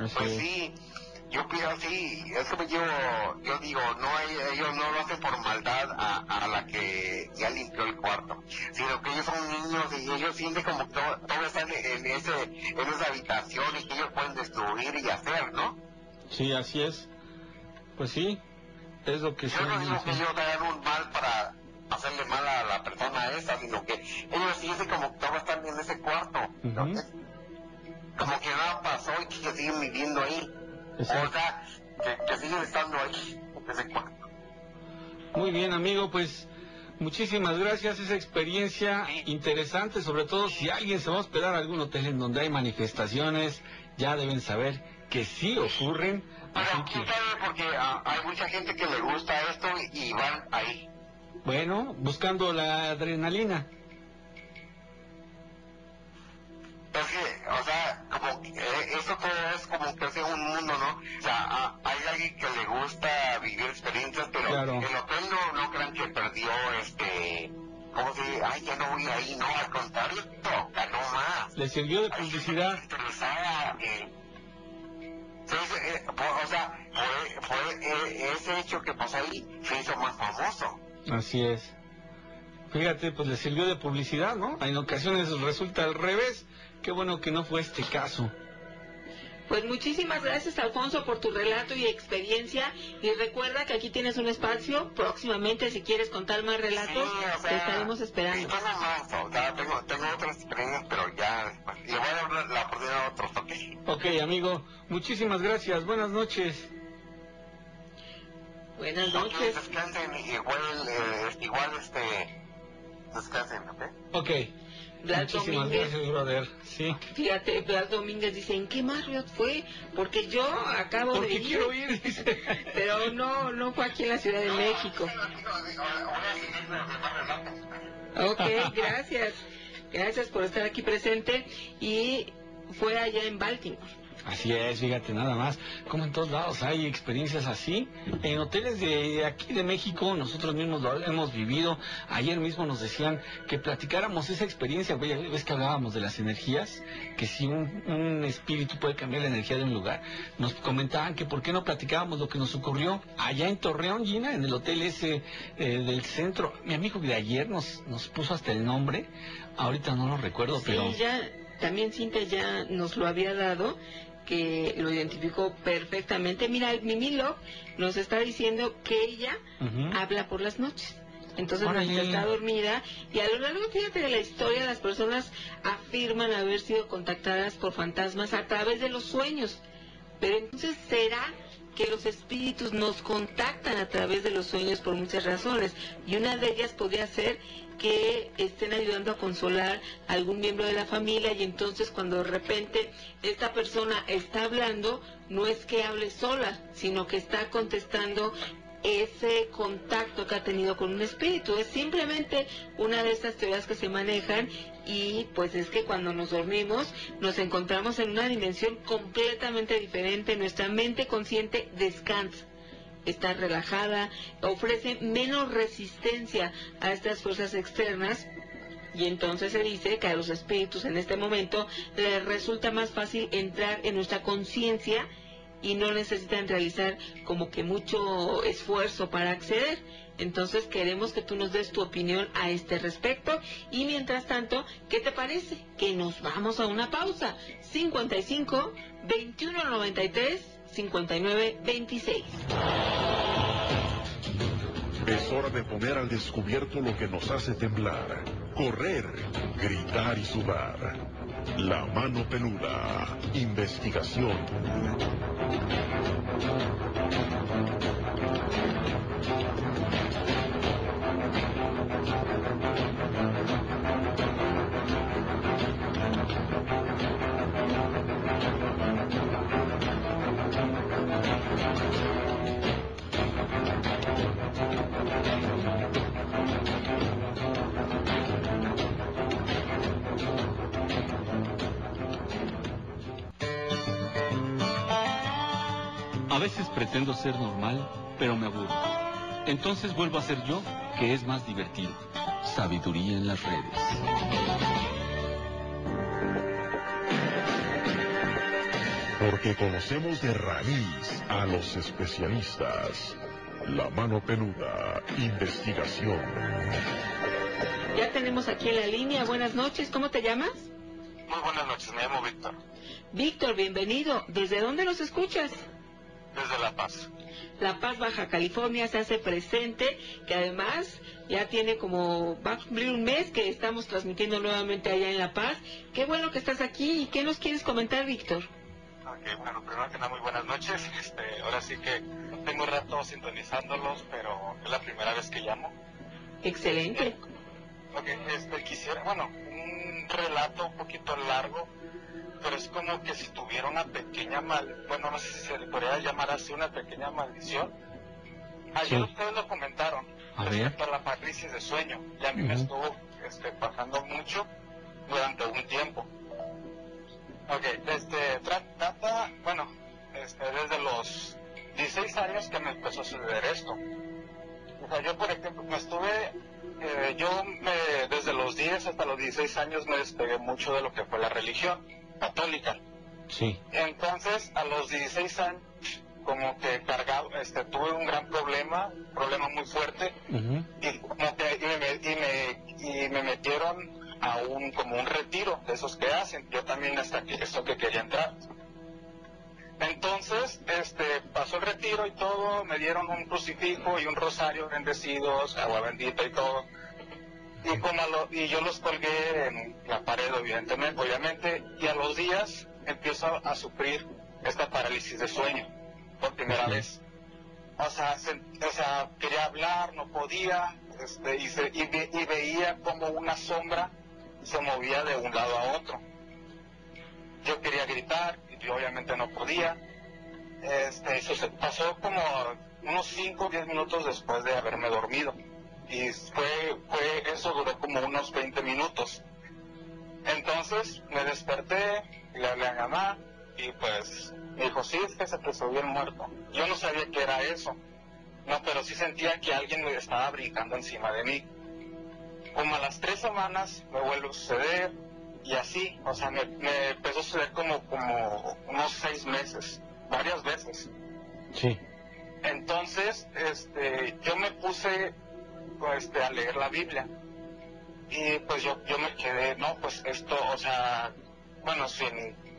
Speaker 7: Así
Speaker 9: Pues
Speaker 7: es.
Speaker 9: sí, yo pienso así, es como yo, yo digo, no, ellos no lo hacen por maldad a, a la que ya limpió el cuarto, sino que ellos son niños y ellos sienten como que todo, todo está en, en ese, en esa habitación y que ellos pueden destruir y hacer, ¿no?
Speaker 7: Sí, así es. Pues sí, es lo que
Speaker 9: Yo no digo que ellos hagan un mal para hacerle mal a la persona esa, sino que ellos sienten como que todos están en ese cuarto. Entonces, como que nada pasó y que siguen viviendo ahí. O
Speaker 7: Exacto.
Speaker 9: sea, que, que siguen estando ahí, en ese cuarto.
Speaker 7: Muy bien, amigo, pues muchísimas gracias. Esa experiencia interesante, sobre todo si alguien se va a hospedar a algún hotel en donde hay manifestaciones, ya deben saber que sí ocurren.
Speaker 9: Pero
Speaker 7: que,
Speaker 9: porque ah, hay mucha gente que le gusta esto y, y van ahí.
Speaker 7: bueno, buscando la adrenalina.
Speaker 9: Es que, o sea, como eh, eso todo es como que es un mundo, ¿no? O sea, hay alguien que le gusta vivir experiencias, pero
Speaker 7: Claro.
Speaker 9: el hotel no, no crean que perdió, este, como si, ay, ya no voy ahí, no, al contrario, no, ganó más.
Speaker 7: Le sirvió de publicidad.
Speaker 9: sí, eh, por- o sea, fue, fue eh, ese hecho que pasó ahí se hizo más famoso.
Speaker 7: Así es. Fíjate, pues le sirvió de publicidad, ¿no? En ocasiones resulta al revés. Qué bueno que no fue este caso.
Speaker 6: Pues muchísimas gracias, Alfonso, por tu relato y experiencia. Y recuerda que aquí tienes un espacio. Próximamente, si quieres contar más relatos,
Speaker 9: Sí, o sea,
Speaker 6: te estaremos
Speaker 9: sí,
Speaker 6: esperando.
Speaker 9: tengo más, o sea, tengo, tengo otras experiencias, pero ya después. Le voy a dar la, oportunidad a otros, ¿ok?
Speaker 7: Ok, amigo, muchísimas gracias. Buenas noches.
Speaker 6: Buenas noches.
Speaker 9: descansen, igual, eh, igual, este, descansen, ¿ok?
Speaker 7: Ok.
Speaker 6: Blas
Speaker 7: Muchísimas
Speaker 6: Domínguez.
Speaker 7: gracias, brother. Sí.
Speaker 6: Fíjate, Blas Domínguez dice, ¿en qué Marriott fue? Porque yo acabo de ir.
Speaker 7: quiero ir, dice.
Speaker 6: Pero no, no fue aquí en la Ciudad de México. Ok, gracias. Gracias por estar aquí presente. Y fue allá en Baltimore.
Speaker 7: Así es, fíjate nada más, como en todos lados hay experiencias así. En hoteles de aquí de México nosotros mismos lo hemos vivido. Ayer mismo nos decían que platicáramos esa experiencia, ves que hablábamos de las energías, que si un, un espíritu puede cambiar la energía de un lugar. Nos comentaban que por qué no platicábamos lo que nos ocurrió allá en Torreón, Gina, en el hotel ese eh, del centro. Mi amigo de ayer nos, nos puso hasta el nombre, ahorita no lo recuerdo, pero...
Speaker 6: Sí, ya, también Cintia ya nos lo había dado, que lo identificó perfectamente. Mira, Mimi Love nos está diciendo que ella habla por las noches. Entonces está dormida y a lo largo, fíjate, de la historia las personas afirman haber sido contactadas por fantasmas a través de los sueños. Pero entonces será que los espíritus nos contactan a través de los sueños por muchas razones. Y una de ellas podría ser que estén ayudando a consolar a algún miembro de la familia y entonces cuando de repente esta persona está hablando no es que hable sola sino que está contestando ese contacto que ha tenido con un espíritu. Es simplemente una de estas teorías que se manejan y pues es que cuando nos dormimos nos encontramos en una dimensión completamente diferente. Nuestra mente consciente descansa. Está relajada, ofrece menos resistencia a estas fuerzas externas y entonces se dice que a los espíritus en este momento les resulta más fácil entrar en nuestra conciencia y no necesitan realizar como que mucho esfuerzo para acceder. Entonces queremos que tú nos des tu opinión a este respecto y mientras tanto, ¿qué te parece? Que nos vamos a una pausa. 55 21 93 59 26.
Speaker 10: Es hora de poner al descubierto lo que nos hace temblar, correr, gritar y sudar. La mano peluda. Investigación.
Speaker 7: Veces pretendo ser normal, pero me aburro. Entonces vuelvo a ser yo, que es más divertido. Sabiduría en las redes.
Speaker 10: Porque conocemos de raíz a los especialistas. La mano peluda. Investigación.
Speaker 6: Ya tenemos aquí en la línea. Buenas noches. ¿Cómo te llamas?
Speaker 4: Muy buenas noches, me llamo Víctor,
Speaker 6: Víctor, bienvenido. ¿Desde dónde nos escuchas?
Speaker 4: Desde La Paz.
Speaker 6: La Paz, Baja California, se hace presente, que además ya tiene como, va a cumplir un mes que estamos transmitiendo nuevamente allá en La Paz. Qué bueno que estás aquí y qué nos quieres comentar, Víctor.
Speaker 4: Ok, bueno, primero que nada, muy buenas noches. Este, ahora sí que tengo rato sintonizándolos, pero es la primera vez que llamo.
Speaker 6: Excelente.
Speaker 4: Ok, este, quisiera, bueno, un relato un poquito largo, pero es como que si tuviera una pequeña mal, bueno, no sé si se le podría llamar así una pequeña maldición. Ayer
Speaker 7: Sí.
Speaker 4: ustedes lo comentaron
Speaker 7: A ver.
Speaker 4: respecto a la parálisis de sueño, y a mí me estuvo este, pasando mucho durante un tiempo. Ok, este, tra- trata, bueno, este, desde los 16 años que me empezó a suceder esto. O sea, yo, por ejemplo, me estuve, eh, yo me, desde los 10 hasta los 16 años me despegué mucho de lo que fue la religión católica.
Speaker 7: Sí.
Speaker 4: Entonces, a los 16 años, como que cargado, este, tuve un gran problema, problema muy fuerte, y, como que- y, me, y, me, y me metieron a un, como un retiro de esos que hacen. Yo también hasta que, esto que quería entrar. Entonces, este, pasó el retiro y todo, me dieron un crucifijo y un rosario bendecidos, agua bendita y todo. Y, como a lo- y yo los colgué en la pared, evidentemente, obviamente, y a los días empiezo a, a sufrir esta parálisis de sueño, por primera vez. O sea, se- o sea, quería hablar, no podía, este, y, se- y ve- y veía como una sombra se movía de un lado a otro. Yo quería gritar, y yo obviamente no podía. Este, eso se pasó como unos 5 o 10 minutos después de haberme dormido. Y fue, fue, eso duró como unos 20 minutos. Entonces me desperté, le hablé a mamá, y pues me dijo, sí, es que se te subió el muerto. Yo no sabía que era eso, no, pero sí sentía que alguien me estaba brincando encima de mí. Como a las tres semanas me vuelve a suceder y así, o sea, me, me empezó a suceder como, como unos seis meses, varias veces.
Speaker 7: Sí.
Speaker 4: Entonces, este, yo me puse este, a leer la Biblia. Y pues yo, yo me quedé, no, pues esto, o sea, bueno, sin,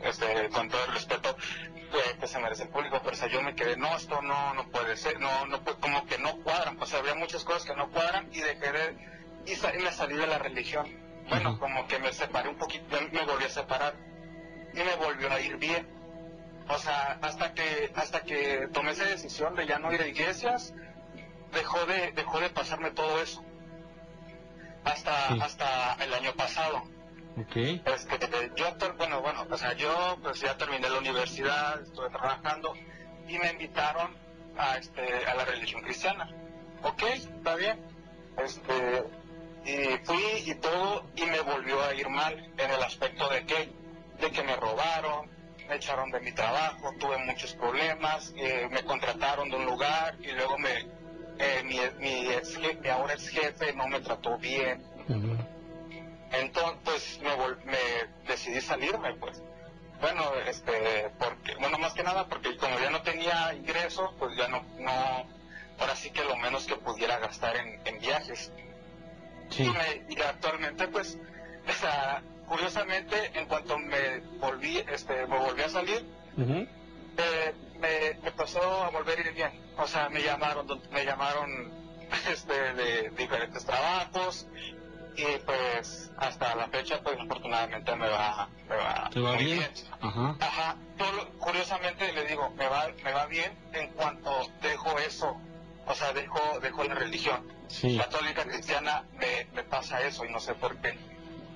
Speaker 4: este, con todo el respeto que, que se merece el público, pero o sea, yo me quedé, no, esto no, no puede ser, no, no, como que no cuadran, pues había muchas cosas que no cuadran y dejé de, y, sa- y me salí de la religión. Bueno, como que me separé un poquito, me volví a separar y me volvió a ir bien. O sea, hasta que hasta que tomé esa decisión de ya no ir a iglesias, dejó de dejó de pasarme todo eso. Hasta
Speaker 7: Sí.
Speaker 4: hasta el año pasado.
Speaker 7: Ok.
Speaker 4: Este, yo bueno, bueno, o sea, yo pues ya terminé la universidad, estuve trabajando y me invitaron a este a la religión cristiana. Ok, está bien. Este y fui y todo y me volvió a ir mal en el aspecto de que de que me robaron, me echaron de mi trabajo, tuve muchos problemas, eh, me contrataron de un lugar y luego me eh, mi, mi ex jefe, ahora ex jefe no me trató bien, entonces, pues me, vol- me decidí salirme, pues. Bueno, este, porque, bueno, más que nada porque como ya no tenía ingresos, pues ya no, no, ahora sí que lo menos que pudiera gastar en, en viajes.
Speaker 7: Sí.
Speaker 4: Y, me- y actualmente, pues, o sea, curiosamente, en cuanto me volví, este, me volví a salir. Eh, me, me empezó a volver a ir bien. O sea, me llamaron, me llamaron este, de diferentes trabajos y pues hasta la fecha, pues afortunadamente me va, me va,
Speaker 7: ¿Te va
Speaker 4: muy
Speaker 7: bien? Ajá.
Speaker 4: Ajá, todo curiosamente le digo, me va, me va bien en cuanto dejo eso, o sea, dejo, dejo la religión.
Speaker 7: Sí.
Speaker 4: Católica cristiana me, me pasa eso y no sé por qué.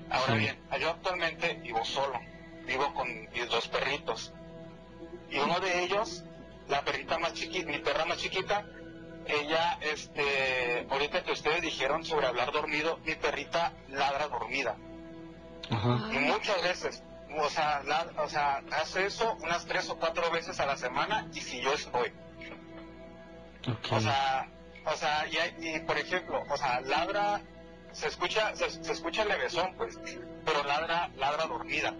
Speaker 4: Ahora
Speaker 7: Sí.
Speaker 4: bien, yo actualmente vivo solo, vivo con mis dos perritos. Y uno de ellos, la perrita más chiquita, mi perra más chiquita, ella, este, ahorita que ustedes dijeron sobre hablar dormido, mi perrita ladra dormida.
Speaker 7: Ajá.
Speaker 4: Y muchas veces, o sea, la- o sea, hace eso unas tres o cuatro veces a la semana y si yo estoy. O sea, o sea, y, hay- y, por ejemplo, o sea, ladra, se escucha, se, se escucha el levesón, pues, pero ladra, ladra dormida.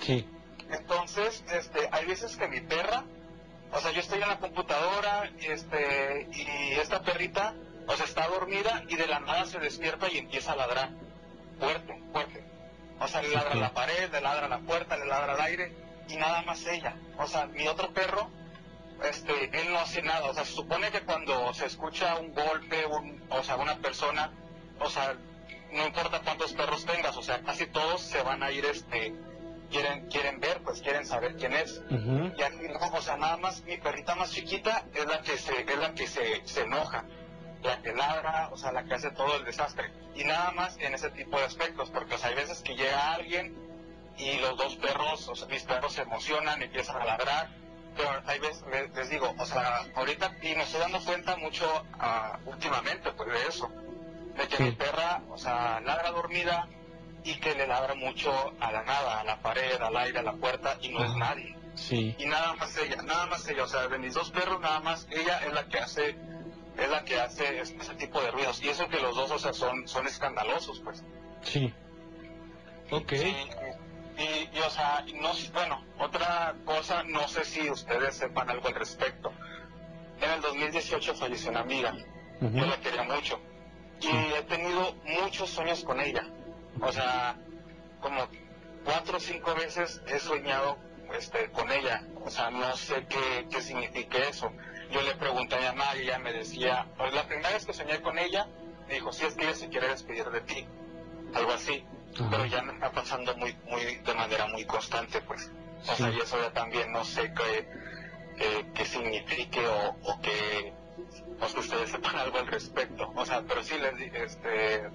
Speaker 7: Sí.
Speaker 4: Entonces, este, hay veces que mi perra, o sea, yo estoy en la computadora, este, y esta perrita, o sea, está dormida y de la nada se despierta y empieza a ladrar. Fuerte, fuerte. O sea, le ladra la pared, le ladra la puerta, le ladra al aire, y nada más ella. O sea, mi otro perro, este, él no hace nada. O sea, se supone que cuando se escucha un golpe, un, o sea, una persona, o sea, no importa cuántos perros tengas, o sea, casi todos se van a ir, este, quieren, quieren ver, pues quieren saber quién es.
Speaker 7: Ujú.
Speaker 4: Y aquí no, o sea, nada más mi perrita más chiquita es la que se, es la que se, se enoja, la que ladra, o sea, la que hace todo el desastre. Y nada más en ese tipo de aspectos, porque o sea, hay veces que llega alguien y los dos perros, o sea, mis perros se emocionan, empiezan a ladrar, pero hay veces, les, les digo, o sea, ahorita, y me estoy dando cuenta mucho ah, últimamente, pues de eso, de que
Speaker 7: Sí.
Speaker 4: mi perra, o sea, ladra dormida y que le ladra mucho a la nada, a la pared, al aire, a la puerta, y no es
Speaker 7: Ajá.
Speaker 4: nadie
Speaker 7: Sí.
Speaker 4: y nada más ella, nada más ella, o sea, de mis dos perros nada más ella es la que hace, es la que hace es- ese tipo de ruidos y eso que los dos, o sea, son, son escandalosos, pues.
Speaker 7: Sí. Ok.
Speaker 4: Sí, y, y, o sea, no, bueno, otra cosa, no sé si ustedes sepan algo al respecto. En el 2018 falleció una amiga, yo la quería mucho y he tenido muchos sueños con ella. O sea, como cuatro o cinco veces he soñado este, con ella. O sea, no sé qué, qué significa eso. Yo le pregunté a mi mamá y ella me decía, pues la primera vez que soñé con ella, me dijo, sí, es que ella se quiere despedir de ti. Algo así.
Speaker 7: Ajá.
Speaker 4: Pero ya me está pasando muy, muy, de manera muy constante, pues. O sea, y eso ya también no sé qué, qué, qué signifique o, o qué, o que ustedes sepan algo al respecto. O sea, pero sí les este,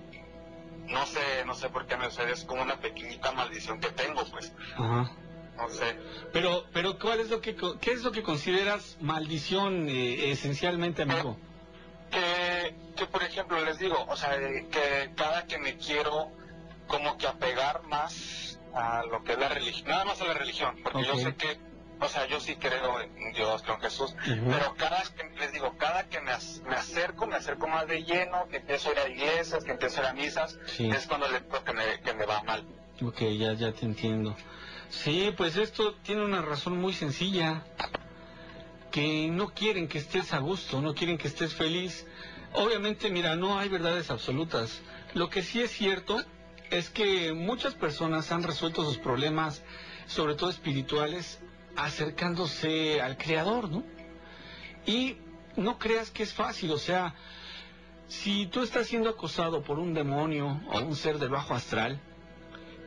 Speaker 4: no sé, no sé por qué me sucede, es como una pequeñita maldición que tengo, pues.
Speaker 7: Ajá.
Speaker 4: No sé.
Speaker 7: Pero, pero ¿cuál es lo que, co- qué es lo que consideras maldición eh, esencialmente, amigo?
Speaker 4: que, que por ejemplo les digo, o sea, eh, que cada que me quiero como que apegar más
Speaker 12: a lo que es la religión, nada más a la religión, porque yo sé que, o sea, yo sí creo en Dios, creo en Jesús, pero cada que, les digo, cada que me, ac- me acerco, me acerco más de lleno, que empiezo a ir a iglesias, que empiezo a ir a misas,
Speaker 7: Sí.
Speaker 12: es cuando le digo que me, que me va mal.
Speaker 7: Ok, ya, ya te entiendo. Sí, pues esto tiene una razón muy sencilla. Que no quieren que estés a gusto, no quieren que estés feliz. Obviamente, mira, no hay verdades absolutas. Lo que sí es cierto es que muchas personas han resuelto sus problemas, sobre todo espirituales, acercándose al Creador, ¿no? Y no creas que es fácil, o sea, si tú estás siendo acosado por un demonio o un ser del bajo astral,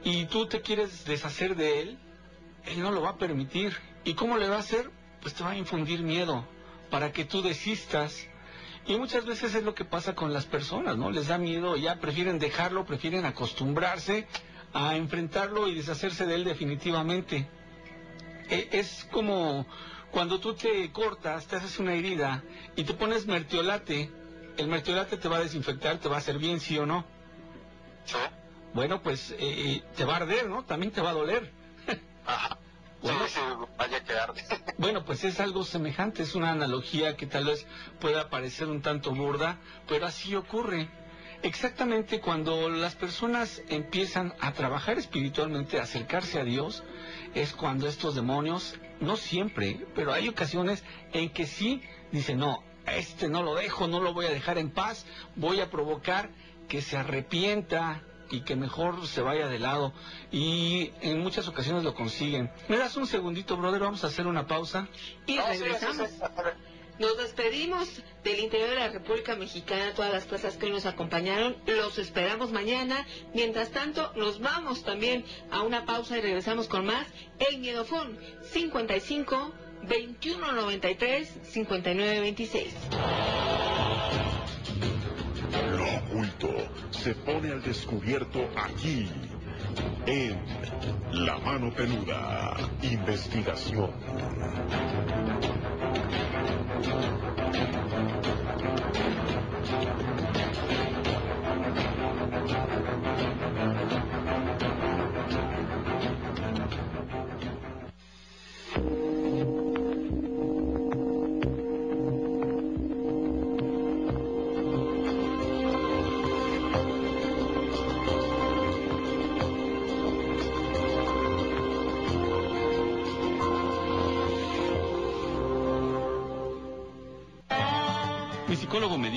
Speaker 7: y tú te quieres deshacer de él, él no lo va a permitir. ¿Y cómo le va a hacer? Pues te va a infundir miedo para que tú desistas. Y muchas veces es lo que pasa con las personas, ¿no? Les da miedo, ya prefieren dejarlo, prefieren acostumbrarse a enfrentarlo y deshacerse de él definitivamente. E- Es como cuando tú te cortas, te haces una herida y te pones mertiolate. El mertiolate te va a desinfectar, te va a hacer bien, sí o no.
Speaker 12: ¿Sí?
Speaker 7: Bueno, pues eh, eh, te va a arder, ¿no? También te va a doler.
Speaker 12: Ajá.
Speaker 7: Bueno.
Speaker 12: Sí, sí, vaya que arde.
Speaker 7: Bueno, pues es algo semejante, es una analogía que tal vez pueda parecer un tanto burda, pero así ocurre. Exactamente cuando las personas empiezan a trabajar espiritualmente, a acercarse a Dios, es cuando estos demonios, no siempre, pero hay ocasiones en que sí dicen, no, a este no lo dejo, no lo voy a dejar en paz, voy a provocar que se arrepienta y que mejor se vaya de lado. Y en muchas ocasiones lo consiguen. ¿Me das un segundito, brother? Vamos a hacer una pausa.
Speaker 6: Y regresamos. Nos despedimos del interior de la República Mexicana, todas las plazas que hoy nos acompañaron. Los esperamos mañana. Mientras tanto, nos vamos también a una pausa y regresamos con más. El Miedofón 55 2193 5926.
Speaker 10: Lo oculto se pone al descubierto aquí, en La Mano Peluda. Investigación.
Speaker 7: Thank you.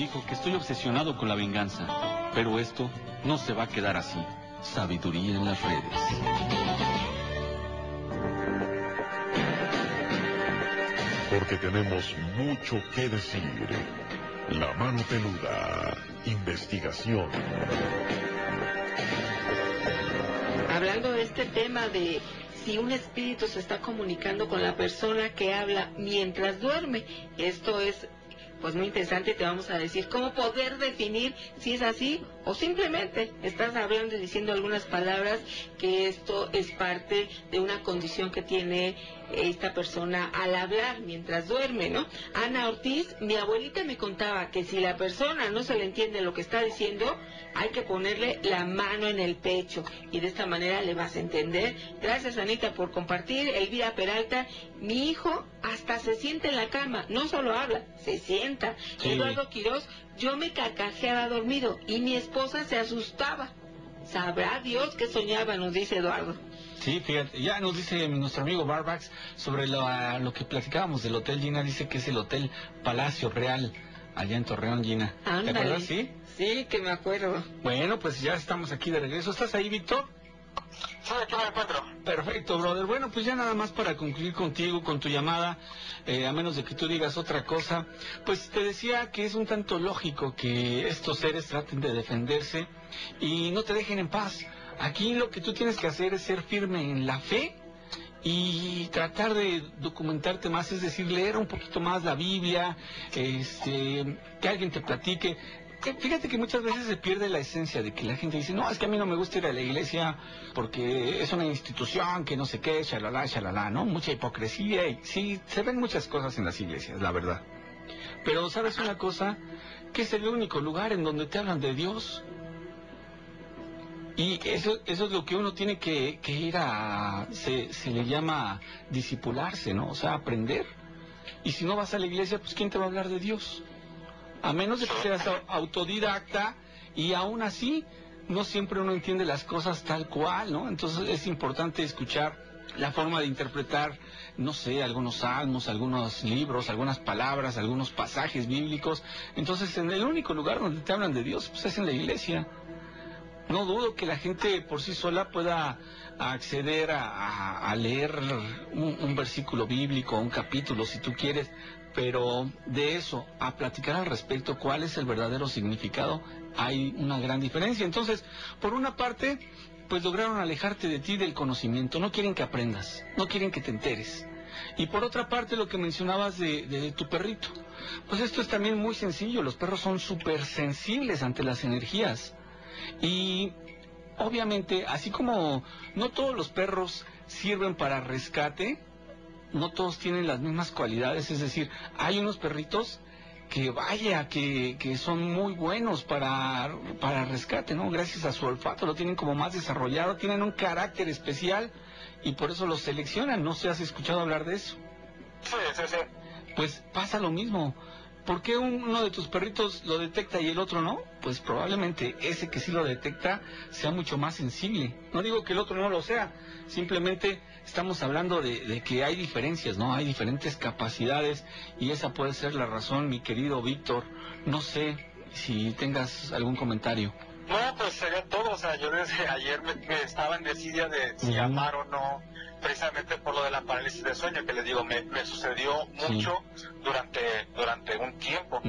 Speaker 7: Dijo que estoy obsesionado con la venganza, pero esto no se va a quedar así. Sabiduría en las redes.
Speaker 10: Porque tenemos mucho que decir. La Mano Peluda. Investigación.
Speaker 6: Hablando de este tema de si un espíritu se está comunicando con la persona que habla mientras duerme, esto es pues muy interesante, te vamos a decir cómo poder definir si es así o simplemente estás hablando y diciendo algunas palabras que esto es parte de una condición que tiene esta persona al hablar mientras duerme, ¿no? Ana Ortiz, mi abuelita me contaba que si la persona no se le entiende lo que está diciendo, hay que ponerle la mano en el pecho y de esta manera le vas a entender. Gracias Anita por compartir. Elvira Peralta, mi hijo hasta se sienta en la cama, no solo habla, se sienta.
Speaker 7: Sí.
Speaker 6: Eduardo Quiroz, yo me carcajeaba dormido y mi esposa se asustaba. Sabrá Dios que soñaba, nos dice Eduardo.
Speaker 7: Sí, fíjate, ya nos dice nuestro amigo Barbax sobre lo, a- lo que platicábamos del Hotel Gina, dice que es el Hotel Palacio Real, allá en Torreón, Gina. ¿Te
Speaker 6: Ándale.
Speaker 7: acuerdas? Sí.
Speaker 6: Sí, que me acuerdo.
Speaker 7: Bueno, pues ya estamos aquí de regreso. ¿Estás ahí, Víctor?
Speaker 12: Sí, aquí me encuentro.
Speaker 7: Perfecto, brother. Bueno, pues ya nada más para concluir contigo, con tu llamada, eh, a menos de que tú digas otra cosa, pues te decía que es un tanto lógico que estos seres traten de defenderse y no te dejen en paz. Aquí lo que tú tienes que hacer es ser firme en la fe y tratar de documentarte más, es decir, leer un poquito más la Biblia, este, que alguien te platique. Que Fíjate que muchas veces se pierde la esencia de que la gente dice, no, es que a mí no me gusta ir a la iglesia porque es una institución que no sé qué, shalala, shalala, ¿no? Mucha hipocresía y sí, se ven muchas cosas en las iglesias, la verdad. Pero ¿sabes una cosa? Que es el único lugar en donde te hablan de Dios. Y eso, eso es lo que uno tiene que, ir a, se, se le llama disipularse, ¿no? O sea, aprender. Y si no vas a la iglesia, pues ¿quién te va a hablar de Dios? A menos de que seas au- autodidacta y aún así no siempre uno entiende las cosas tal cual, ¿no? Entonces es importante escuchar la forma de interpretar, no sé, algunos salmos, algunos libros, algunas palabras, algunos pasajes bíblicos. Entonces, en el único lugar donde te hablan de Dios, pues es en la iglesia. No dudo que la gente por sí sola pueda acceder a, leer un, un versículo bíblico, un capítulo, si tú quieres, pero de eso, a platicar al respecto cuál es el verdadero significado, hay una gran diferencia. Entonces, por una parte, pues lograron alejarte de ti del conocimiento, no quieren que aprendas, no quieren que te enteres. Y por otra parte, lo que mencionabas de, de tu perrito, pues esto es también muy sencillo, los perros son súper sensibles ante las energías. Y obviamente, así como no todos los perros sirven para rescate, no todos tienen las mismas cualidades, es decir, hay unos perritos que vaya, que, que son muy buenos para, para rescate, ¿no? Gracias a su olfato, lo tienen como más desarrollado, tienen un carácter especial y por eso los seleccionan, no sé has escuchado hablar de eso.
Speaker 4: Sí, sí, sí.
Speaker 7: Pues pasa lo mismo. ¿Por qué uno de tus perritos lo detecta y el otro no? Pues probablemente ese que sí lo detecta sea mucho más sensible. No digo que el otro no lo sea, simplemente estamos hablando de, de que hay diferencias, ¿no? Hay diferentes capacidades y esa puede ser la razón, mi querido Víctor. No sé si tengas algún comentario.
Speaker 4: No, pues sería todo. O sea, yo desde ayer me, me estaba en decidia de si amar o no, precisamente por lo de la parálisis de sueño, que les digo, me, me sucedió
Speaker 7: Sí.
Speaker 4: mucho durante, durante un tiempo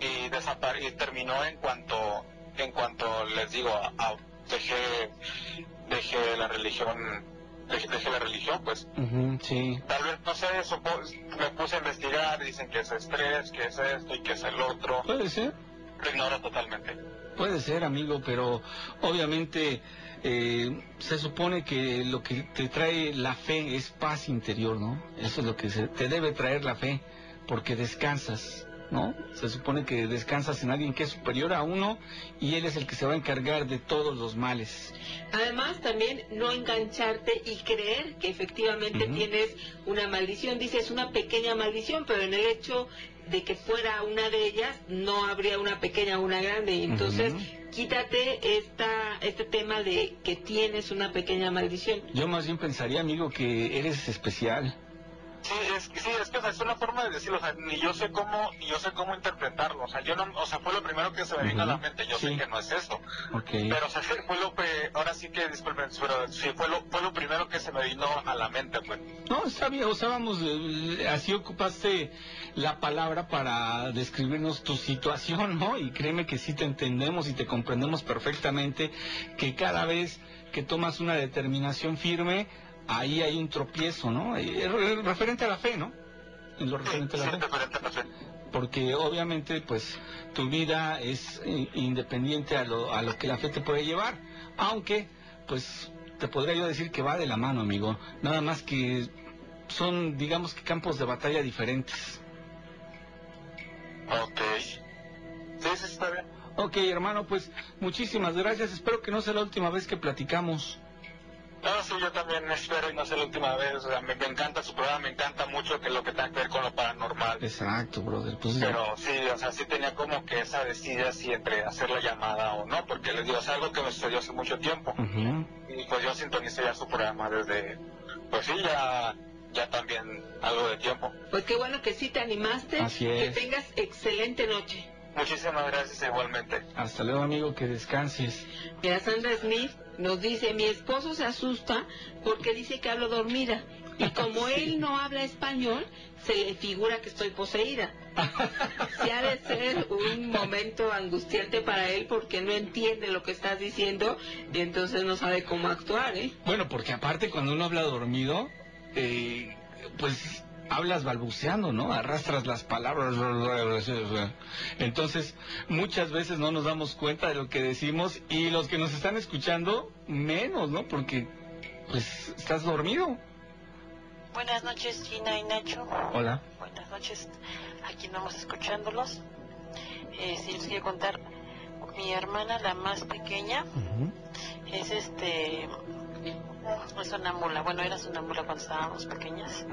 Speaker 4: y, desapare- y terminó en cuanto, en cuanto les digo, a- a- dejé, dejé la religión, dejé, la religión, pues.
Speaker 7: Ujú, sí.
Speaker 4: Tal vez, no sé, me puse a investigar, dicen que es estrés, que es esto y que es el otro.
Speaker 7: Puede ser.
Speaker 4: Lo ignoro totalmente.
Speaker 7: Puede ser, amigo, pero obviamente eh, se supone que lo que te trae la fe es paz interior, ¿no? Eso es lo que se- te debe traer la fe, porque descansas, ¿no? Se supone que descansas en alguien que es superior a uno y él es el que se va a encargar de todos los males.
Speaker 6: Además, también no engancharte y creer que efectivamente tienes una maldición. Dices una pequeña maldición, pero en el hecho de que fuera una de ellas, no habría una pequeña o una grande. Entonces, quítate esta, este tema de que tienes una pequeña maldición.
Speaker 7: Yo más bien pensaría, amigo, que eres especial.
Speaker 4: Sí, es, sí, es que o sea, es una forma de decirlo, o sea, ni yo sé cómo, ni yo sé cómo interpretarlo, o sea, yo no, o sea, fue lo primero que se me vino a la mente, yo
Speaker 7: sí.
Speaker 4: sé que no es eso, pero o sea, fue lo que, ahora sí que, disculpen, pero sí, fue lo, fue lo primero que se me vino a la mente, pues.
Speaker 7: No, está bien, o sea, vamos, eh, así ocupaste la palabra para describirnos tu situación, ¿no? Y créeme que sí te entendemos y te comprendemos perfectamente que cada vez que tomas una determinación firme, ahí hay un tropiezo, ¿no? Eh, re- Referente a la fe, ¿no? En lo referente
Speaker 4: sí, a la fe.
Speaker 7: Porque obviamente, pues, tu vida es independiente a lo, a lo que la fe te puede llevar. Aunque, pues, te podría yo decir que va de la mano, amigo. Nada más que son, digamos que campos de batalla diferentes.
Speaker 4: Ok. Sí, sí, está bien.
Speaker 7: Ok, hermano, pues, muchísimas gracias. Espero que no sea la última vez que platicamos.
Speaker 4: No, sí, yo también espero y no sea la última vez, o sea, me, me encanta su programa, me encanta mucho que lo que tenga que ver con lo paranormal.
Speaker 7: Exacto, brother. Pues,
Speaker 4: Pero sí, o sea, sí tenía como que esa decida si entre hacer la llamada o no, porque les digo, es algo que me sucedió hace mucho tiempo.
Speaker 7: ujú.
Speaker 4: Y pues yo sintonicé ya su programa desde, pues sí, ya, ya también algo de tiempo.
Speaker 6: Pues qué bueno que sí te animaste.
Speaker 7: Así
Speaker 6: Que
Speaker 7: es.
Speaker 6: tengas excelente noche.
Speaker 4: Muchísimas gracias igualmente.
Speaker 7: Hasta luego, amigo, que descanses.
Speaker 6: Mira, Sandra Smith nos dice, mi esposo se asusta porque dice que hablo dormida. Y como
Speaker 7: Sí.
Speaker 6: él no habla español, se le figura que estoy poseída. Sí ha de ser un momento angustiante para él porque no entiende lo que estás diciendo y entonces no sabe cómo actuar, ¿eh?
Speaker 7: Bueno, porque aparte cuando uno habla dormido, eh, pues hablas balbuceando, ¿no? Arrastras las palabras. Entonces, muchas veces no nos damos cuenta de lo que decimos y los que nos están escuchando, menos, ¿no? Porque, pues, estás dormido.
Speaker 13: Buenas noches, Gina y Nacho.
Speaker 7: Hola.
Speaker 13: Buenas noches. Aquí andamos escuchándolos. Eh, sí, les quiero contar. Mi hermana, la más pequeña, Es este. Es sonámbula. Bueno, era sonámbula cuando estábamos pequeñas.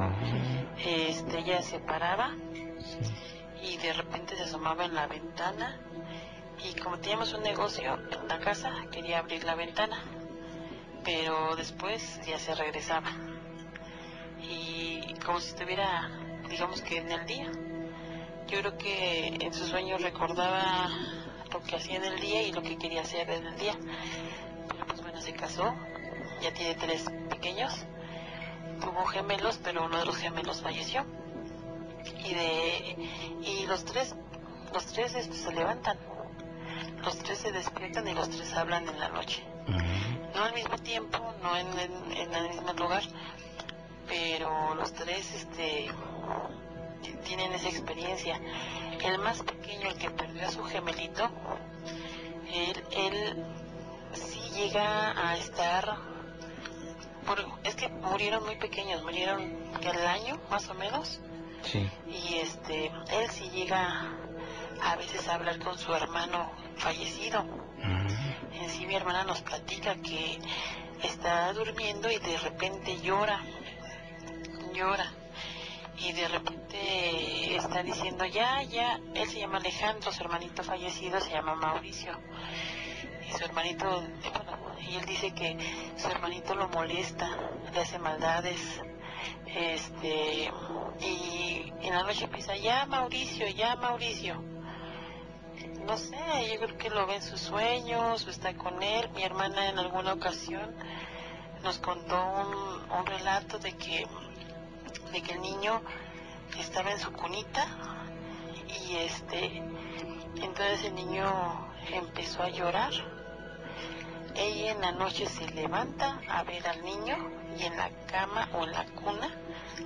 Speaker 13: Este, ella se paraba y de repente se asomaba en la ventana. Y como teníamos un negocio en la casa, quería abrir la ventana. Pero después ya se regresaba. Y como si estuviera, digamos que en el día. Yo creo que en sus sueños recordaba lo que hacía en el día y lo que quería hacer en el día. Pero pues bueno, se casó, ya tiene tres pequeños, tuvo gemelos, pero uno de los gemelos falleció. Y de y los tres, los tres este, se levantan, los tres se despiertan y los tres hablan en la noche. No al mismo tiempo, no en, en, en el mismo lugar, pero los tres este tienen esa experiencia. El más pequeño, el que perdió a su gemelito, él, él sí llega a estar, por, es que murieron muy pequeños, murieron el año más o menos,
Speaker 7: Sí.
Speaker 13: y este, él sí llega a veces a hablar con su hermano fallecido. En sí mi hermana nos platica que está durmiendo y de repente llora, llora y de repente está diciendo ya, ya, él se llama Alejandro, su hermanito fallecido se llama Mauricio. Y su hermanito, bueno, y él dice que su hermanito lo molesta, le hace maldades, este, y en la noche empieza, ya Mauricio, ya Mauricio. No sé, yo creo que lo ve en sus sueños o está con él. Mi hermana en alguna ocasión nos contó un, un relato de que de que el niño estaba en su cunita y este entonces el niño empezó a llorar ella en la noche se levanta a ver al niño y en la cama o en la cuna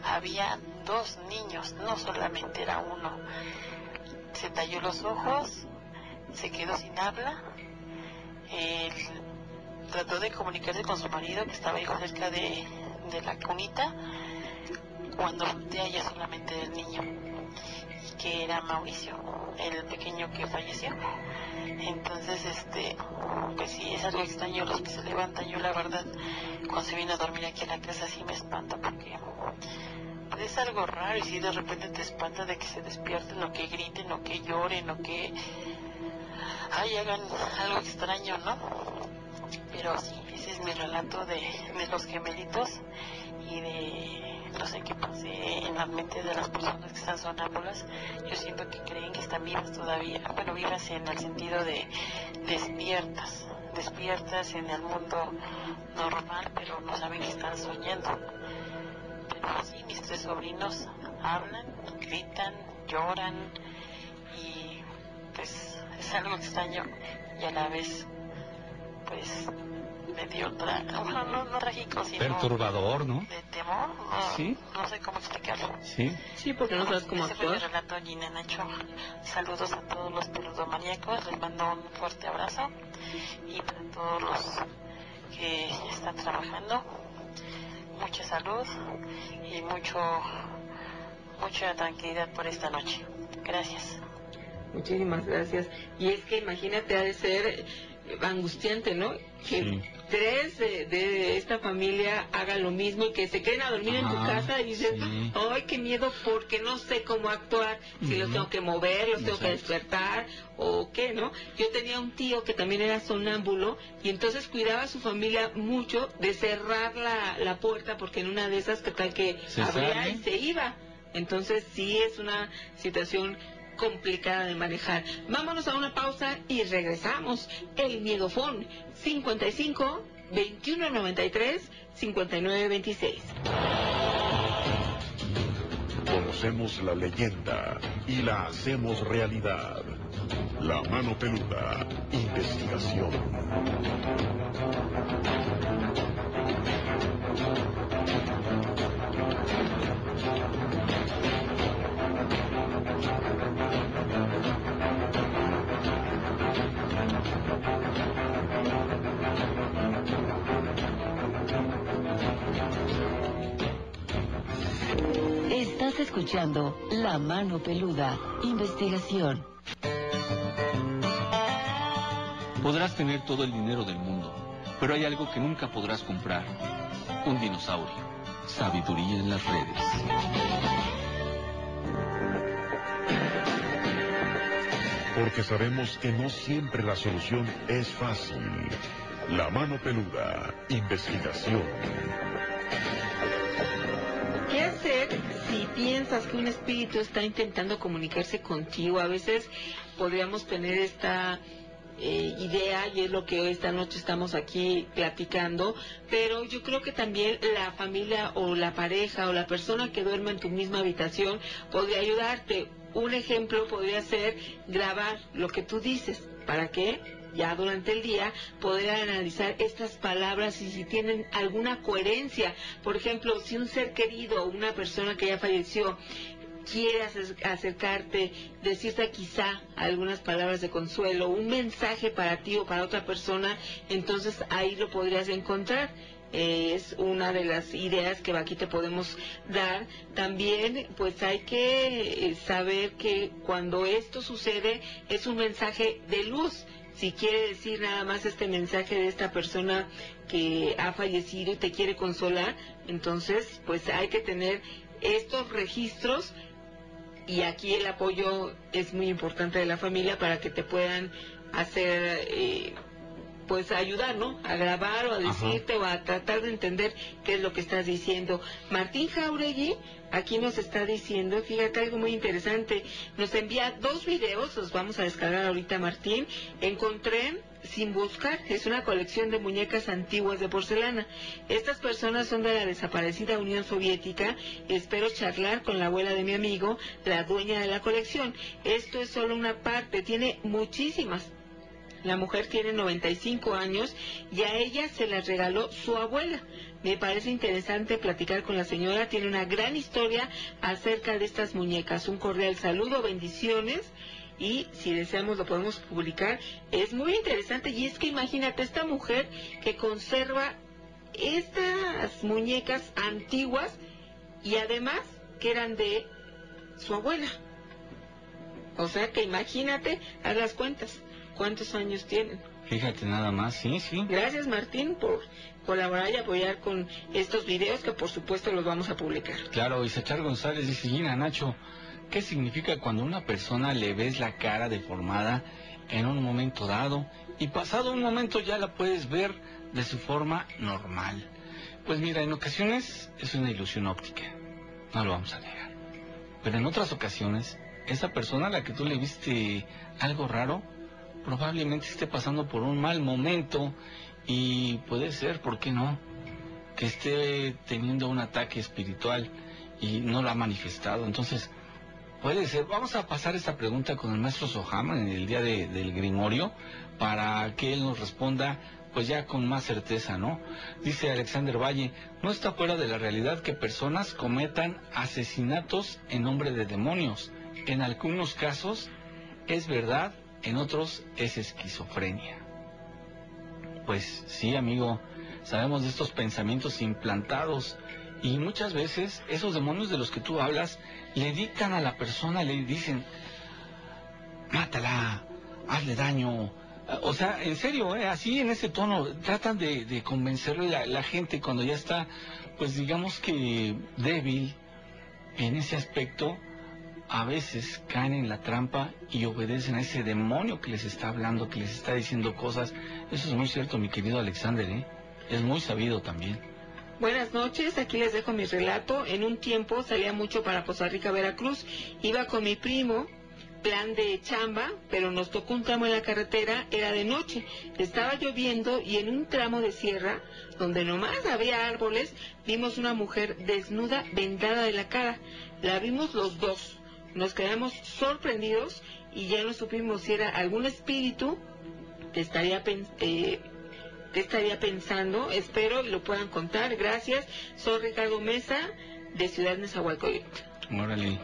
Speaker 13: había dos niños no solamente era uno se talló los ojos se quedó sin habla él trató de comunicarse con su marido que estaba ahí cerca de, la cunita cuando voltea ya solamente el niño, que era Mauricio, el pequeño que falleció. Entonces, este, pues sí, es algo extraño los que se levantan. Yo la verdad, cuando se viene a dormir aquí en la casa sí me espanta porque pues, es algo raro y si de repente te espanta de que se despierten o que griten o que lloren o que ay, hagan algo extraño, ¿no? Pero sí, ese es mi relato de, de los gemelitos y de no sé qué pase en la mente de las personas que están sonámbulas. Yo siento que creen que están vivas todavía. Bueno, vivas en el sentido de despiertas, despiertas en el mundo normal, pero no saben que están soñando. Pero sí, mis tres sobrinos hablan, gritan, lloran y pues es algo extraño y a la vez pues medio tra no, no, no trágico, sino
Speaker 7: Perturbador, ¿no?
Speaker 13: de temor, no,
Speaker 7: Sí.
Speaker 13: no sé cómo explicarlo.
Speaker 7: Sí.
Speaker 6: Sí, porque no sabes cómo
Speaker 13: Ese
Speaker 6: actuar.
Speaker 13: relato, Gina Nacho. Saludos a todos los peludomaníacos, les mando un fuerte abrazo y para todos los que están trabajando, mucha salud y mucho mucha tranquilidad por esta noche. Gracias.
Speaker 6: Muchísimas gracias. Y es que imagínate, ha de ser angustiante, ¿no? Que
Speaker 7: Sí.
Speaker 6: tres de, de esta familia hagan lo mismo y que se queden a dormir en tu casa y dices,
Speaker 7: sí.
Speaker 6: ay, qué miedo, porque no sé cómo actuar, si los tengo que mover, los tengo que despertar o qué, ¿no? Yo tenía un tío que también era sonámbulo y entonces cuidaba a su familia mucho de cerrar la, la puerta porque en una de esas, que tal que
Speaker 7: Se
Speaker 6: abría
Speaker 7: sale.
Speaker 6: y se iba? Entonces sí es una situación complicada de manejar. Vámonos a una pausa y regresamos. El Miedofón 55 2193 5926.
Speaker 10: Conocemos la leyenda y la hacemos realidad. La mano peluda. Investigación.
Speaker 11: Escuchando La Mano Peluda. Investigación.
Speaker 7: Podrás tener todo el dinero del mundo, pero hay algo que nunca podrás comprar. Un dinosaurio. Sabiduría en las redes.
Speaker 10: Porque sabemos que no siempre la solución es fácil. La mano peluda. Investigación.
Speaker 6: ¿Qué hacer si piensas que un espíritu está intentando comunicarse contigo? A veces podríamos tener esta eh, idea y es lo que esta noche estamos aquí platicando, pero yo creo que también la familia o la pareja o la persona que duerme en tu misma habitación podría ayudarte. Un ejemplo podría ser grabar lo que tú dices. ¿Para qué? Ya durante el día poder analizar estas palabras y si tienen alguna coherencia. Por ejemplo, si un ser querido o una persona que ya falleció quiere acercarte, decirte quizá algunas palabras de consuelo, un mensaje para ti o para otra persona, entonces ahí lo podrías encontrar. es una de las ideas que aquí te podemos dar. También, pues hay que eh, saber que cuando esto sucede es un mensaje de luz si quiere decir nada más este mensaje de esta persona que ha fallecido y te quiere consolar, entonces pues hay que tener estos registros. Y aquí el apoyo es muy importante de la familia para que te puedan hacer eh, pues ayudar, ¿no? A grabar o a decirte o a tratar de entender qué es lo que estás diciendo. Martín Jauregui aquí nos está diciendo, fíjate algo muy interesante, nos envía dos videos, los vamos a descargar ahorita Martín, encontré sin buscar, es una colección de muñecas antiguas de porcelana. Estas personas son de la desaparecida Unión Soviética. Espero charlar con la abuela de mi amigo, la dueña de la colección. Esto es solo una parte, tiene muchísimas. La mujer tiene 95 años y a ella se las regaló su abuela. Me parece interesante platicar con la señora, tiene una gran historia acerca de estas muñecas. Un cordial saludo, bendiciones y si deseamos lo podemos publicar. Es muy interesante y es que imagínate esta mujer que conserva estas muñecas antiguas y además que eran de su abuela. O sea que imagínate, haz las cuentas, cuántos años tienen.
Speaker 7: Fíjate nada más, sí, sí.
Speaker 6: Gracias Martín por colaborar y apoyar con estos videos que por supuesto los vamos a publicar.
Speaker 7: Claro, Isachar González dice, Gina Nacho, ¿Qué significa cuando a una persona le ves la cara deformada en un momento dado y pasado un momento ya la puedes ver de su forma normal? Pues mira, en ocasiones es una ilusión óptica, no lo vamos a negar. Pero en otras ocasiones, esa persona a la que tú le viste algo raro, probablemente esté pasando por un mal momento y puede ser, ¿por qué no? Que esté teniendo un ataque espiritual y no lo ha manifestado. Entonces, Puede ser. Vamos a pasar esta pregunta con el maestro Sohama en el día del Grimorio para que él nos responda pues ya con más certeza, ¿no? Dice Alexander Valle, no está fuera de la realidad que personas cometan asesinatos en nombre de demonios. En algunos casos es verdad, en otros es esquizofrenia. Pues sí, amigo, sabemos de estos pensamientos implantados y muchas veces esos demonios de los que tú hablas le dictan a la persona, le dicen, mátala, hazle daño. O sea, en serio, ¿eh? así en ese tono, tratan de, convencerle a la gente cuando ya está, pues digamos que débil en ese aspecto, a veces caen en la trampa y obedecen a ese demonio que les está hablando, que les está diciendo cosas. Eso es muy cierto, mi querido Alexander, ¿eh? es muy sabido también.
Speaker 6: Buenas noches, aquí les dejo mi relato. En un tiempo salía mucho para Poza Rica, Veracruz. Iba con mi primo, plan de chamba, pero nos tocó un tramo en la carretera, era de noche. Estaba lloviendo y en un tramo de sierra, donde nomás había árboles, vimos una mujer desnuda, vendada de la cara. La vimos los dos. Nos quedamos sorprendidos y ya no supimos si era algún espíritu que estaría eh, ¿Qué estaría pensando? Espero y lo puedan contar. Gracias. Soy Ricardo Mesa, de Ciudad Nezahualcóyotl.
Speaker 7: Órale.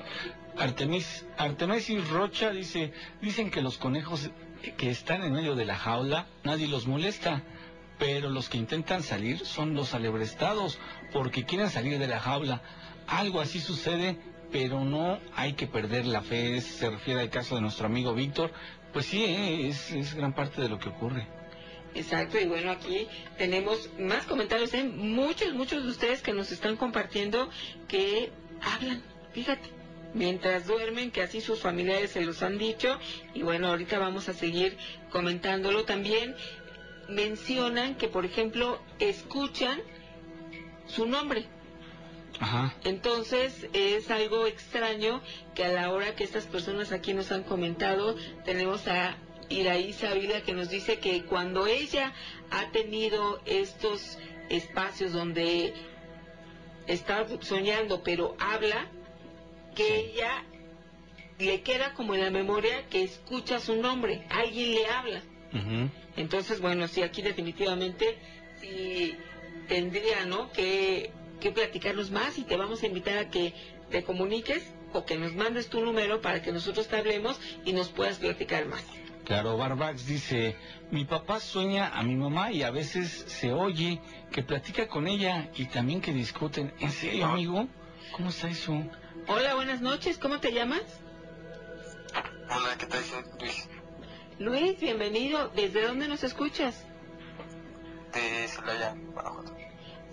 Speaker 7: Artemis, Artemis Rocha dice, dicen que los conejos que están en medio de la jaula, nadie los molesta, pero los que intentan salir son los alebrestados, porque quieren salir de la jaula. Algo así sucede, pero no hay que perder la fe. Se refiere al caso de nuestro amigo Víctor. Pues sí, es, es gran parte de lo que ocurre.
Speaker 6: Exacto, y bueno, aquí tenemos más comentarios, ¿eh? muchos, muchos de ustedes que nos están compartiendo que hablan, fíjate, mientras duermen, que así sus familiares se los han dicho, y bueno, ahorita vamos a seguir comentándolo también. Mencionan que, por ejemplo, escuchan su nombre.
Speaker 7: Ajá.
Speaker 6: Entonces es algo extraño que a la hora que estas personas aquí nos han comentado, tenemos a Iraí Sabila que nos dice que cuando ella ha tenido estos espacios donde está soñando pero habla, que ella le queda como en la memoria que escucha su nombre, alguien le habla. Entonces, bueno, sí, aquí definitivamente sí tendría, ¿no? Que, que platicarnos más y te vamos a invitar a que te comuniques o que nos mandes tu número para que nosotros te hablemos y nos puedas platicar más.
Speaker 7: Claro, Barbax dice, mi papá sueña a mi mamá y a veces se oye que platica con ella y también que discuten. ¿En serio, amigo? ¿Cómo está eso?
Speaker 6: Hola, buenas noches, ¿cómo te llamas?
Speaker 12: Hola, ¿qué tal? Luis
Speaker 6: Luis, bienvenido. ¿Desde dónde nos escuchas?
Speaker 12: de Celaya, Guanajuato.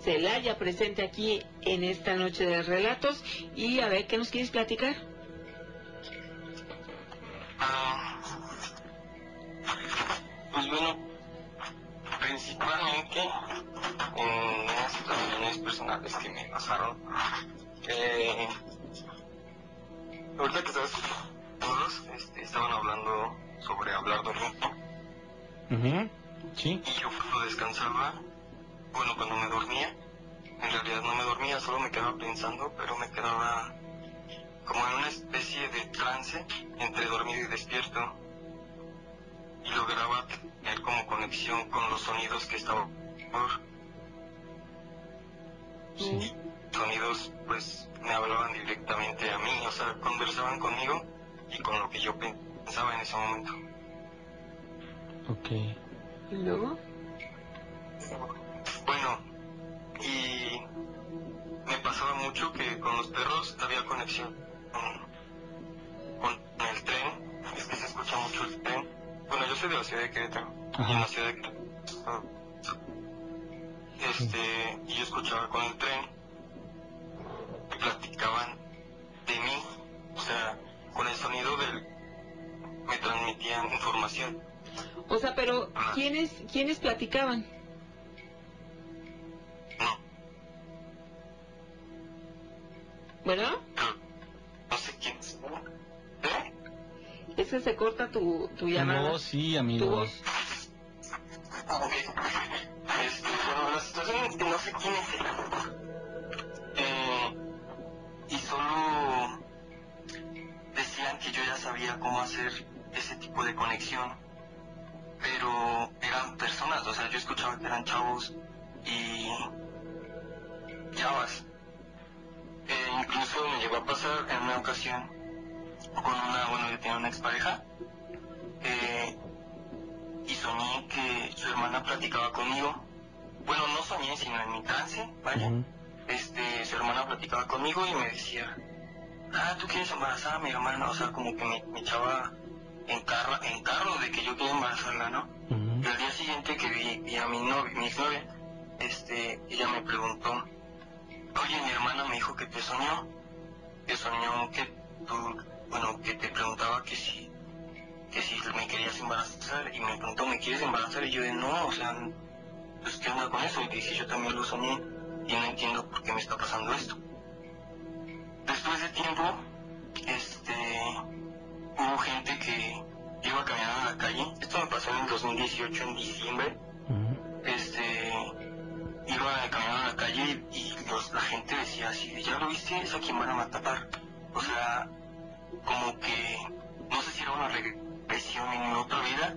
Speaker 6: Celaya, presente aquí en esta noche de relatos. Y a ver, ¿qué nos quieres platicar?
Speaker 12: Ah, pues bueno, principalmente en unas situaciones personales que me pasaron. Eh, ahorita que estabas todos este, estaban hablando sobre hablar dormido
Speaker 7: Ujú. Sí.
Speaker 12: y yo cuando descansaba, bueno, cuando me dormía, en realidad no me dormía, solo me quedaba pensando, pero me quedaba como en una especie de trance entre dormido y despierto y lograba tener como conexión con los sonidos que estaban por
Speaker 7: Sí.
Speaker 12: sonidos pues me hablaban directamente a mí, o sea, conversaban conmigo y con lo que yo pensaba en ese momento.
Speaker 7: Ok.
Speaker 6: ¿Y luego?
Speaker 12: Bueno, y me pasaba mucho que con los perros había conexión con, el tren, es que se escucha mucho el tren. Bueno, yo soy de la ciudad de Querétaro, y en la ciudad de Querétaro, este, y yo escuchaba con el tren, y platicaban de mí, o sea, con el sonido del, me transmitían información.
Speaker 6: O sea, pero ¿quiénes, ¿quiénes platicaban? ¿Bueno?
Speaker 12: no sé quién es. ¿Eh?
Speaker 6: Es que se corta tu, tu llamada.
Speaker 7: No, sí,
Speaker 6: Tu
Speaker 7: amigo.
Speaker 6: voz.
Speaker 12: Ah, ok. Este, bueno, la situación es que no sé quién es él. Eh, y solo decían que yo ya sabía cómo hacer ese tipo de conexión. Pero eran personas, o sea, yo escuchaba que eran chavos y chavas. Incluso me llegó a pasar en una ocasión con una, bueno, yo tenía una expareja. Eh, y soñé que su hermana platicaba conmigo. Bueno, no soñé, sino en mi trance.
Speaker 7: Ujú.
Speaker 12: Este, su hermana platicaba conmigo y me decía, ah, tú quieres embarazar a mi hermana, o sea, como que me, me echaba en, carro, en carro de que yo quería embarazarla, ¿no?
Speaker 7: Ujú.
Speaker 12: Y al día siguiente que vi, vi a mi novia, mi exnovia, este, ella me preguntó, oye, mi hermana me dijo que te soñó, que soñó que tú, bueno, que te preguntaba que si, que si me querías embarazar, y me preguntó, ¿me quieres embarazar? Y yo de no, o sea, pues ¿qué onda con eso? Y dije, yo también lo soñé, y no entiendo por qué me está pasando esto. Después de tiempo, este, hubo gente que iba caminando en la calle, esto me pasó en el 2018, en diciembre, este iba caminando en la calle y, los- la gente decía así, de, ya lo viste, es a quien van a matar. O sea, como que no sé si era una regresión en otra vida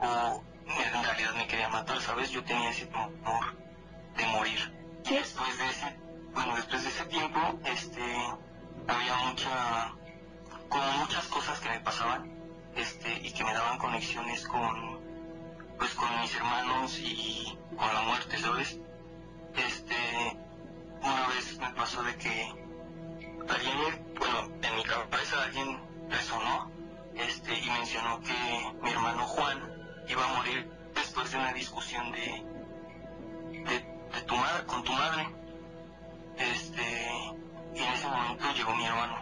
Speaker 12: o en realidad me quería matar, ¿sabes? Yo tenía ese temor de morir. Y después de ese, bueno, después de ese tiempo, este, había mucha, como muchas cosas que me pasaban, este, y que me daban conexiones con, pues con mis hermanos y con la muerte, ¿sabes? Este, una vez me pasó de que alguien, bueno, en mi cabeza alguien resonó, este, y mencionó que mi hermano Juan iba a morir después de una discusión de, de, tu madre, con tu madre. Este, y en ese momento llegó mi hermano.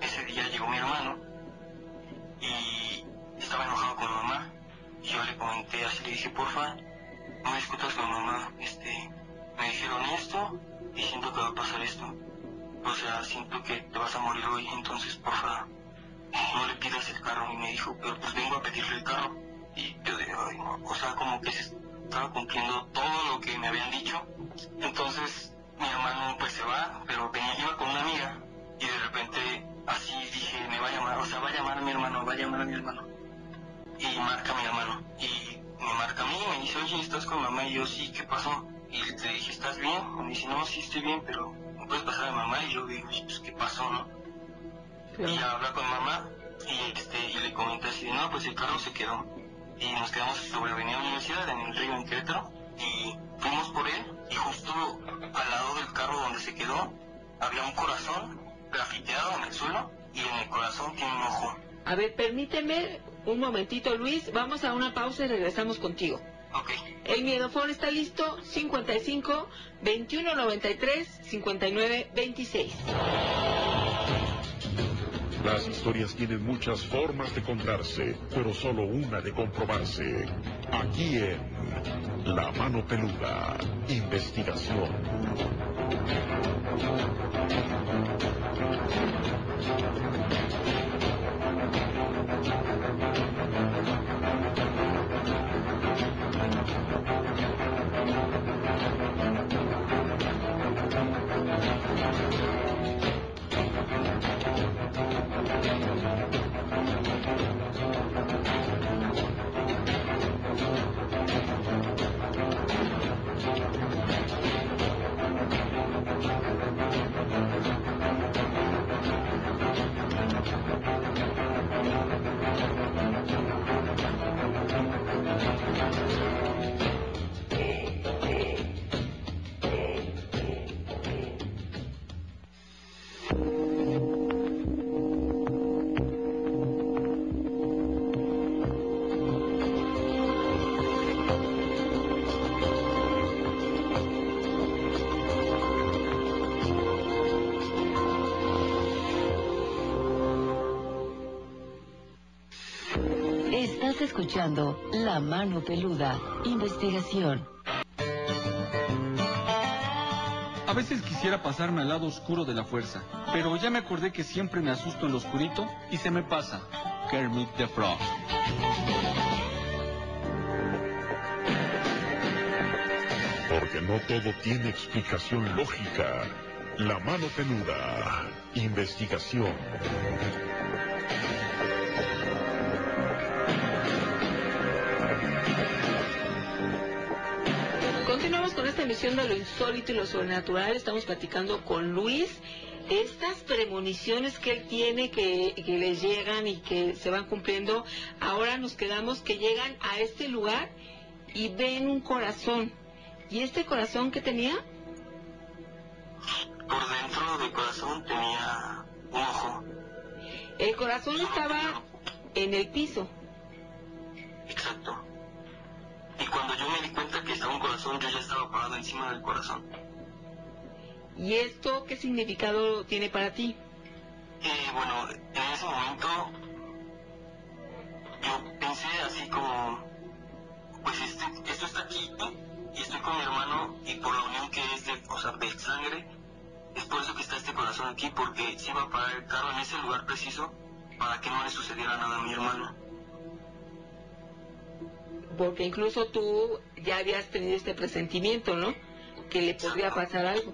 Speaker 12: Ese día llegó mi hermano y estaba enojado con mi mamá. Y yo le comenté así, le dije, porfa, no discutas con mamá, este, me dijeron esto y siento que va a pasar esto. O sea, siento que te vas a morir hoy, entonces porfa, no le pidas el carro. Y me dijo, pero pues vengo a pedirle el carro. Y yo dije, ay. O sea, como que se estaba cumpliendo todo lo que me habían dicho. Entonces mi hermano pues se va, pero venía, iba con una amiga y de repente así dije, me va a llamar, o sea, va a llamar a mi hermano, va a llamar a mi hermano. Y marca mi hermano. Y me marca a mí y me dice, oye, ¿estás con mamá? Y yo, sí, ¿qué pasó? Y le dije, ¿estás bien? Y me dice, no, sí estoy bien, pero ¿no puedes pasar a mamá? Y yo digo, pues, ¿qué pasó, no? Y habla con mamá y, este, y le comenta así, no, pues el carro se quedó. Y nos quedamos sobre Avenida Universidad, en el río, en Querétaro. Y fuimos por él y justo al lado del carro donde se quedó había un corazón grafiteado en el suelo y en el corazón tiene un ojo.
Speaker 6: A ver, permíteme un momentito, Luis. Vamos a una pausa y regresamos contigo.
Speaker 12: Ok.
Speaker 6: El miedofón está listo, 55 21 93 59 26.
Speaker 10: Las historias tienen muchas formas de contarse, pero solo una de comprobarse. Aquí en La Mano Peluda, investigación.
Speaker 11: Escuchando La Mano Peluda, investigación.
Speaker 7: A veces quisiera pasarme al lado oscuro de la fuerza, pero ya me acordé que siempre me asusto en lo oscurito y se me pasa. Kermit the Frog.
Speaker 10: Porque no todo tiene explicación lógica. La mano peluda. Investigación.
Speaker 6: Esta emisión de lo insólito y lo sobrenatural. Estamos platicando con Luis. Estas premoniciones que él tiene, que, que les llegan y que se van cumpliendo, ahora nos quedamos que llegan a este lugar y ven un corazón. ¿Y este corazón qué tenía?
Speaker 12: Por dentro del corazón tenía un ojo.
Speaker 6: El corazón estaba en el piso.
Speaker 12: Exacto. Y cuando yo me di cuenta que estaba un corazón, yo ya estaba parado encima del corazón.
Speaker 6: ¿Y esto qué significado tiene para ti?
Speaker 12: Eh, bueno, en ese momento yo pensé así como, pues este, esto está aquí y estoy con mi hermano y por la unión que es de, o sea, de sangre, es por eso que está este corazón aquí, porque se iba a parar el carro en ese lugar preciso para que no le sucediera nada a mi hermano
Speaker 6: porque incluso tú ya habías tenido este presentimiento, ¿no? Que le podría pasar algo.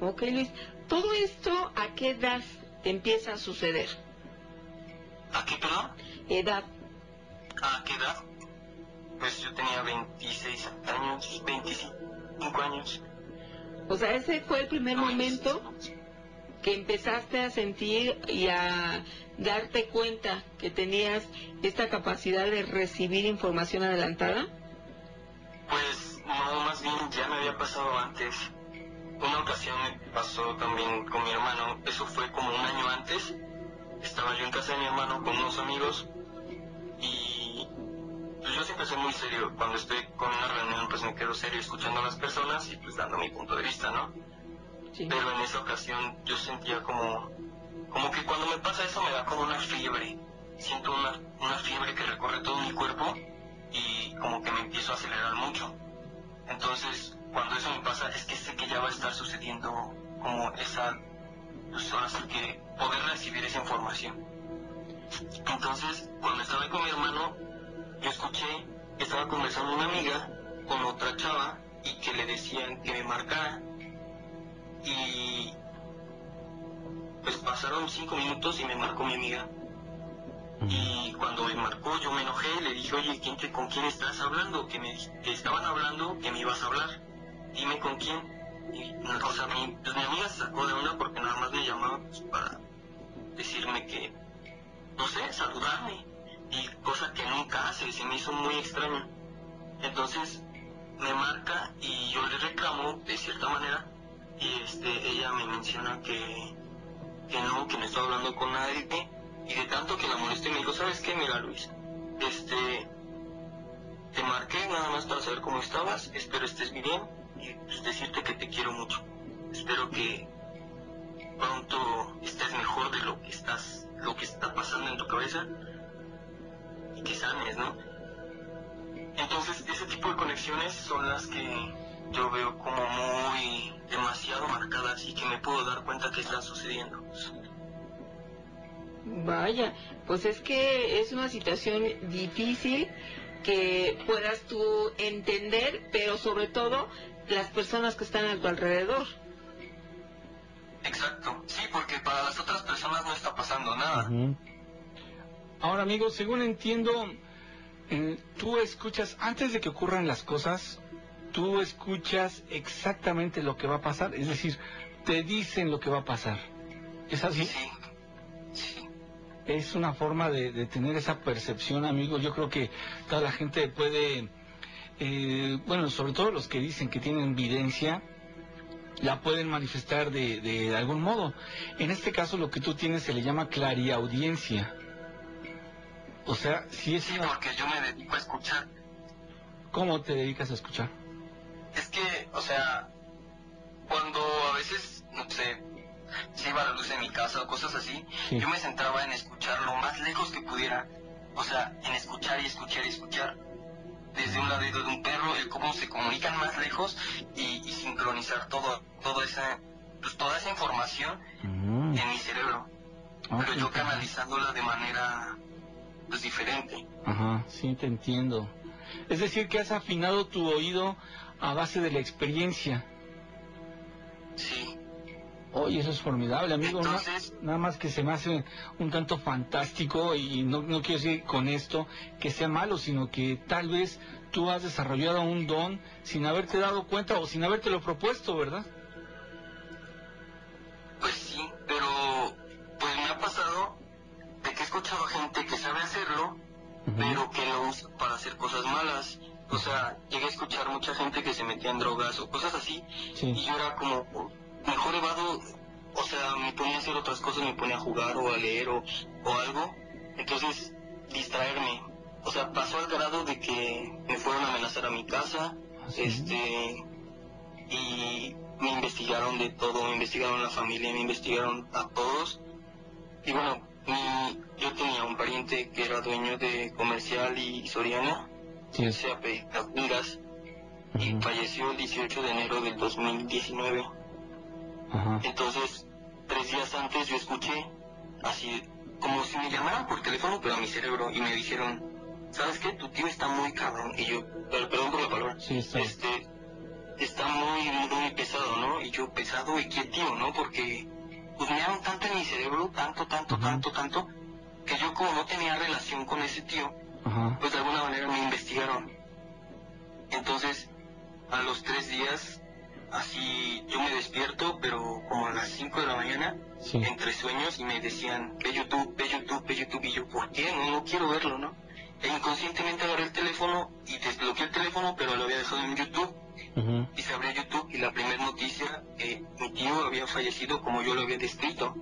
Speaker 6: Ok, Luis. ¿Todo esto a qué edad empieza a suceder?
Speaker 12: ¿A qué, perdón?
Speaker 6: Edad.
Speaker 12: ¿A qué edad? Pues yo tenía 26 años, 25 años.
Speaker 6: O sea, ese fue el primer momento que empezaste a sentir y a darte cuenta que tenías esta capacidad de recibir información adelantada?
Speaker 12: Pues no, más bien ya me había pasado antes. Una ocasión me pasó también con mi hermano, eso fue como un año antes. Estaba yo en casa de mi hermano con unos amigos y siempre soy muy serio. Cuando estoy con una reunión, pues me quedo serio escuchando a las personas y pues dando mi punto de vista, ¿no? Pero en esa ocasión yo sentía como, como que cuando me pasa eso me da como una fiebre. Siento una, una fiebre que recorre todo mi cuerpo y como que me empiezo a acelerar mucho. Entonces, cuando eso me pasa, es que sé que ya va a estar sucediendo como esa, pues ahora que poder recibir esa información. Entonces, cuando estaba con mi hermano, yo escuché que estaba conversando una amiga con otra chava y que le decían que me marcara. Y pues pasaron cinco minutos y me marcó mi amiga. Y cuando me marcó yo me enojé, le dije, oye, ¿quién te, ¿con quién estás hablando? Que me que estaban hablando, que me ibas a hablar. Dime con quién. Y, o sea, mi, pues, mi amiga se sacó de una porque nada más me llamaba pues, para decirme que, no sé, saludarme. Y cosa que nunca hace, se me hizo muy extraño. Entonces me marca y yo le reclamo de cierta manera y este ella me menciona que, que no, que no estaba hablando con nadie y de tanto que la molesté me dijo, ¿sabes qué? Mira Luis, este, te marqué nada más para saber cómo estabas, espero estés bien y pues, decirte que te quiero mucho. Espero que pronto estés mejor de lo que estás, lo que está pasando en tu cabeza y que sanes, ¿no? Entonces ese tipo de conexiones son las que yo veo como muy demasiado marcadas y que me puedo dar cuenta que están sucediendo.
Speaker 6: Vaya, pues es que es una situación difícil que puedas tú entender, pero sobre todo las personas que están a tu alrededor.
Speaker 12: Exacto, sí, porque para las otras personas no está pasando nada.
Speaker 7: Ahora, amigos, según entiendo, eh, tú escuchas, antes de que ocurran las cosas, tú escuchas exactamente lo que va a pasar, es decir, te dicen lo que va a pasar. ¿Es así?
Speaker 12: Sí.
Speaker 7: Es una forma de, de tener esa percepción, amigos. Yo creo que toda la gente puede, eh, bueno, sobre todo los que dicen que tienen evidencia, la pueden manifestar de, de algún modo. En este caso, lo que tú tienes se le llama clariaudiencia. O sea, si es
Speaker 12: Sí,
Speaker 7: una...
Speaker 12: porque yo me dedico a escuchar.
Speaker 7: ¿Cómo te dedicas a escuchar?
Speaker 12: Es que, o sea, cuando a veces, no sé, se iba la luz en mi casa o cosas así,
Speaker 7: Sí.
Speaker 12: yo me centraba en escuchar lo más lejos que pudiera. O sea, en escuchar y escuchar y escuchar. Desde un ladrido de un perro, el cómo se comunican más lejos y, y sincronizar todo, toda esa, pues toda esa información
Speaker 7: Mm.
Speaker 12: en mi cerebro.
Speaker 7: Ah,
Speaker 12: Pero yo canalizándola de manera, pues diferente.
Speaker 7: Ajá, sí, te entiendo. Es decir, que has afinado tu oído a base de la experiencia.
Speaker 12: Sí.
Speaker 7: Oye, eso es formidable, amigo.
Speaker 12: Entonces-
Speaker 7: nada más que se me hace un tanto fantástico y no, no quiero decir con esto que sea malo, sino que tal vez tú has desarrollado un don sin haberte dado cuenta o sin habértelo propuesto, ¿verdad?
Speaker 12: Pues sí, pero pues me ha pasado de que he escuchado gente que sabe hacerlo, pero que lo usa para hacer cosas malas. O sea, llegué a escuchar mucha gente que se metía en drogas o cosas así,
Speaker 7: Sí.
Speaker 12: y yo era como, mejor evado, o sea, me ponía a hacer otras cosas, me ponía a jugar o a leer o, o algo, entonces distraerme. O sea, pasó al grado de que me fueron a amenazar a mi casa,
Speaker 7: ¿Ah, sí?
Speaker 12: este, y me investigaron de todo, me investigaron la familia, me investigaron a todos. Y bueno, mi- yo tenía un pariente que era dueño de Comercial y Soriana,
Speaker 7: Sí.
Speaker 12: se apellida Vingas, y falleció el 18 de enero del 2019.
Speaker 7: Ajá.
Speaker 12: Entonces, tres días antes yo escuché así, como si me llamaran por teléfono, pero a mi cerebro, y me dijeron, ¿sabes qué? Tu tío está muy cabrón. Y yo, per- perdón por la palabra,
Speaker 7: Sí, está.
Speaker 12: este, está muy, muy, muy pesado, ¿no? Y yo, pesado, ¿y qué tío, no? Porque, pues me dieron tanto en mi cerebro, tanto, tanto, tanto, tanto, que yo como no tenía relación con ese tío,
Speaker 7: Ajá.
Speaker 12: pues de alguna manera me investigaron. Entonces, a los tres días, así yo me despierto, pero como a las 5 de la mañana,
Speaker 7: Sí.
Speaker 12: entre sueños, y me decían, ve YouTube, ve YouTube, ve YouTube, y yo, ¿por qué? No, no quiero verlo, ¿no? E inconscientemente agarré el teléfono y desbloqueé el teléfono, pero lo había dejado en YouTube, y se abrió YouTube, y la primera noticia, que mi tío había fallecido como yo lo había descrito.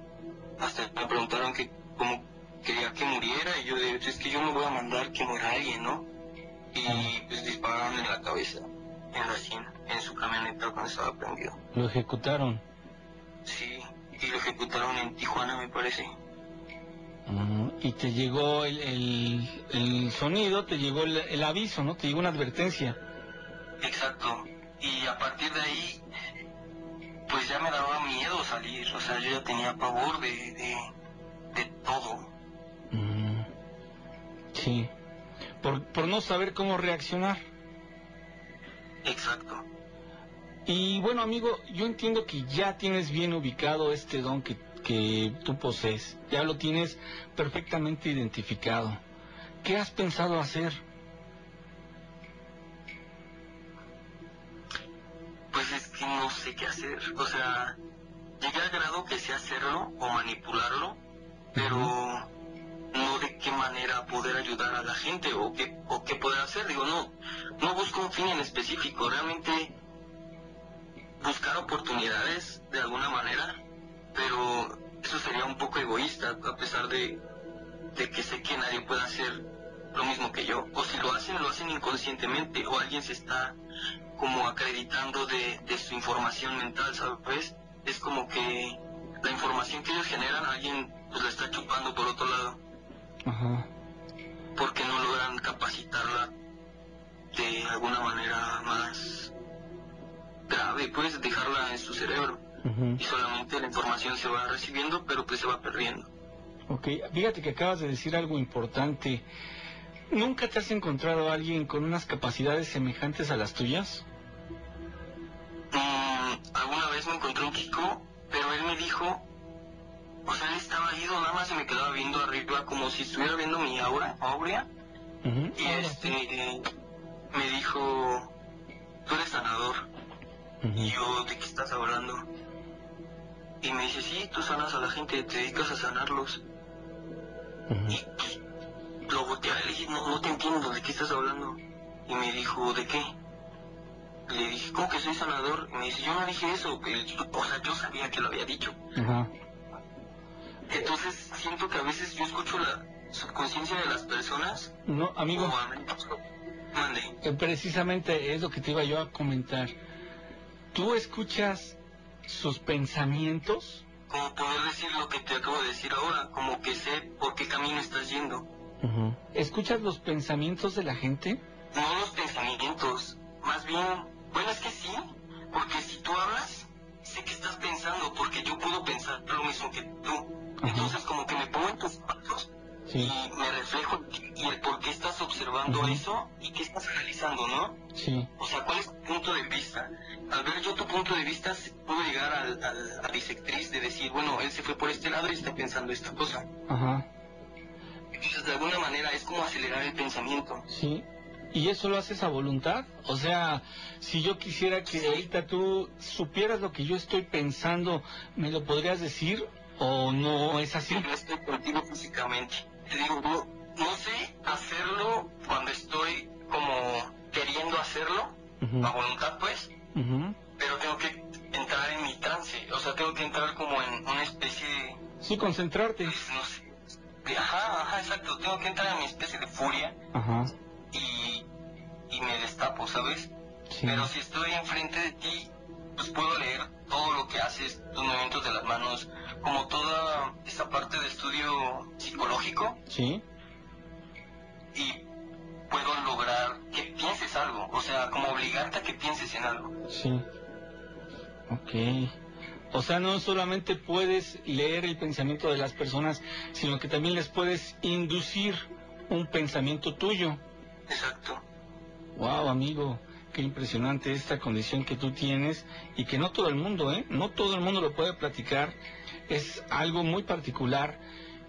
Speaker 12: Hasta me preguntaron que cómo quería que muriera, y yo de, es que yo no voy a mandar que muera alguien, ¿no? Y pues dispararon en la cabeza, en la sien, en su camioneta cuando estaba prendido.
Speaker 7: Lo ejecutaron.
Speaker 12: Sí, y lo ejecutaron en Tijuana, me parece.
Speaker 7: Y te llegó el, el, el sonido, te llegó el, el aviso, ¿no? Te llegó una advertencia.
Speaker 12: Exacto. Y a partir de ahí, pues ya me daba miedo salir. O sea, yo ya tenía pavor de, de, de todo.
Speaker 7: Mm, sí. Por, por no saber cómo reaccionar.
Speaker 12: Exacto.
Speaker 7: Y bueno, amigo, yo entiendo que ya tienes bien ubicado este don que, que tú posees. Ya lo tienes perfectamente identificado. ¿Qué has pensado hacer?
Speaker 12: Pues es que no sé qué hacer. O sea, llegué al grado que sé hacerlo o manipularlo, pero no de qué manera poder ayudar a la gente o qué, o qué poder hacer. Digo, no, no busco un fin en específico. Realmente buscar oportunidades de alguna manera, pero eso sería un poco egoísta a pesar de, de que sé que nadie puede hacer lo mismo que yo. O si lo hacen, lo hacen inconscientemente o alguien se está como acreditando de, de su información mental, ¿sabes? Es como que la información que ellos generan, alguien pues la está chupando por otro lado.
Speaker 7: Ajá.
Speaker 12: Porque no logran capacitarla de alguna manera más grave, pues dejarla en su cerebro. Y solamente la información se va recibiendo, pero pues se va perdiendo.
Speaker 7: Ok, fíjate que acabas de decir algo importante. ¿Nunca te has encontrado a alguien con unas capacidades semejantes a las tuyas?
Speaker 12: Mm, alguna vez me encontré un chico, pero él me dijo, o sea, él estaba ido, nada más se me quedaba viendo arriba como si estuviera viendo mi aura, aurea, y este, eh, me dijo, tú eres sanador. Y yo, ¿de qué estás hablando? Y me dice, sí, tú sanas a la gente, te dedicas a sanarlos. Y pues, lo volteé le dije, no, no te entiendo, ¿de qué estás hablando? Y me dijo, ¿de qué? Le dije, ¿cómo que soy sanador? Y me dice, yo no dije eso, pero yo- o sea, yo sabía que lo había dicho.
Speaker 7: Ajá.
Speaker 12: Entonces siento que a veces yo escucho la subconsciencia de las personas.
Speaker 7: No, amigo.
Speaker 12: Mande.
Speaker 7: Eh, Precisamente es lo que te iba yo a comentar. ¿Tú escuchas sus pensamientos?
Speaker 12: Como poder decir lo que te acabo de decir ahora, como que sé por qué camino estás yendo.
Speaker 7: ¿Escuchas los pensamientos de la gente?
Speaker 12: No los pensamientos, más bien, bueno, es que sí, porque si tú hablas, sé que estás pensando, porque yo puedo pensar lo mismo que estás observando
Speaker 7: Ujú.
Speaker 12: eso y qué estás analizando, ¿no?
Speaker 7: Sí.
Speaker 12: O sea, ¿cuál es tu punto de vista? Al ver yo tu punto de vista, puedo llegar al, al- a la disectriz de decir, bueno, él se fue por este lado y está pensando esta cosa.
Speaker 7: Ajá.
Speaker 12: Entonces, de alguna manera, es como acelerar el pensamiento.
Speaker 7: Sí. ¿Y eso lo haces a voluntad? O sea, si yo quisiera que ahorita tú supieras lo que yo estoy pensando, ¿me lo podrías decir o no es así?
Speaker 12: No estoy contigo físicamente. Te digo, no, no sé hacerlo cuando estoy como queriendo hacerlo, a voluntad pues, pero tengo que entrar en mi trance. O sea, tengo que entrar como en una especie de,
Speaker 7: Sí, concentrarte.
Speaker 12: no sé, de- ajá, ajá, exacto. Tengo que entrar en mi especie de furia
Speaker 7: Ajá.
Speaker 12: y, y me destapo, ¿sabes?
Speaker 7: Sí.
Speaker 12: Pero si estoy enfrente de ti, pues puedo leer todo lo que haces, tus movimientos de las manos, como toda esa parte de estudio psicológico
Speaker 7: Sí.
Speaker 12: Y puedo lograr que pienses algo, o sea, como obligarte a que pienses en algo.
Speaker 7: Sí. Ok. O sea, no solamente puedes leer el pensamiento de las personas, sino que también les puedes inducir un pensamiento tuyo.
Speaker 12: Exacto.
Speaker 7: Wow, amigo, qué impresionante esta condición que tú tienes y que no todo el mundo, ¿eh? No todo el mundo lo puede platicar. Es algo muy particular.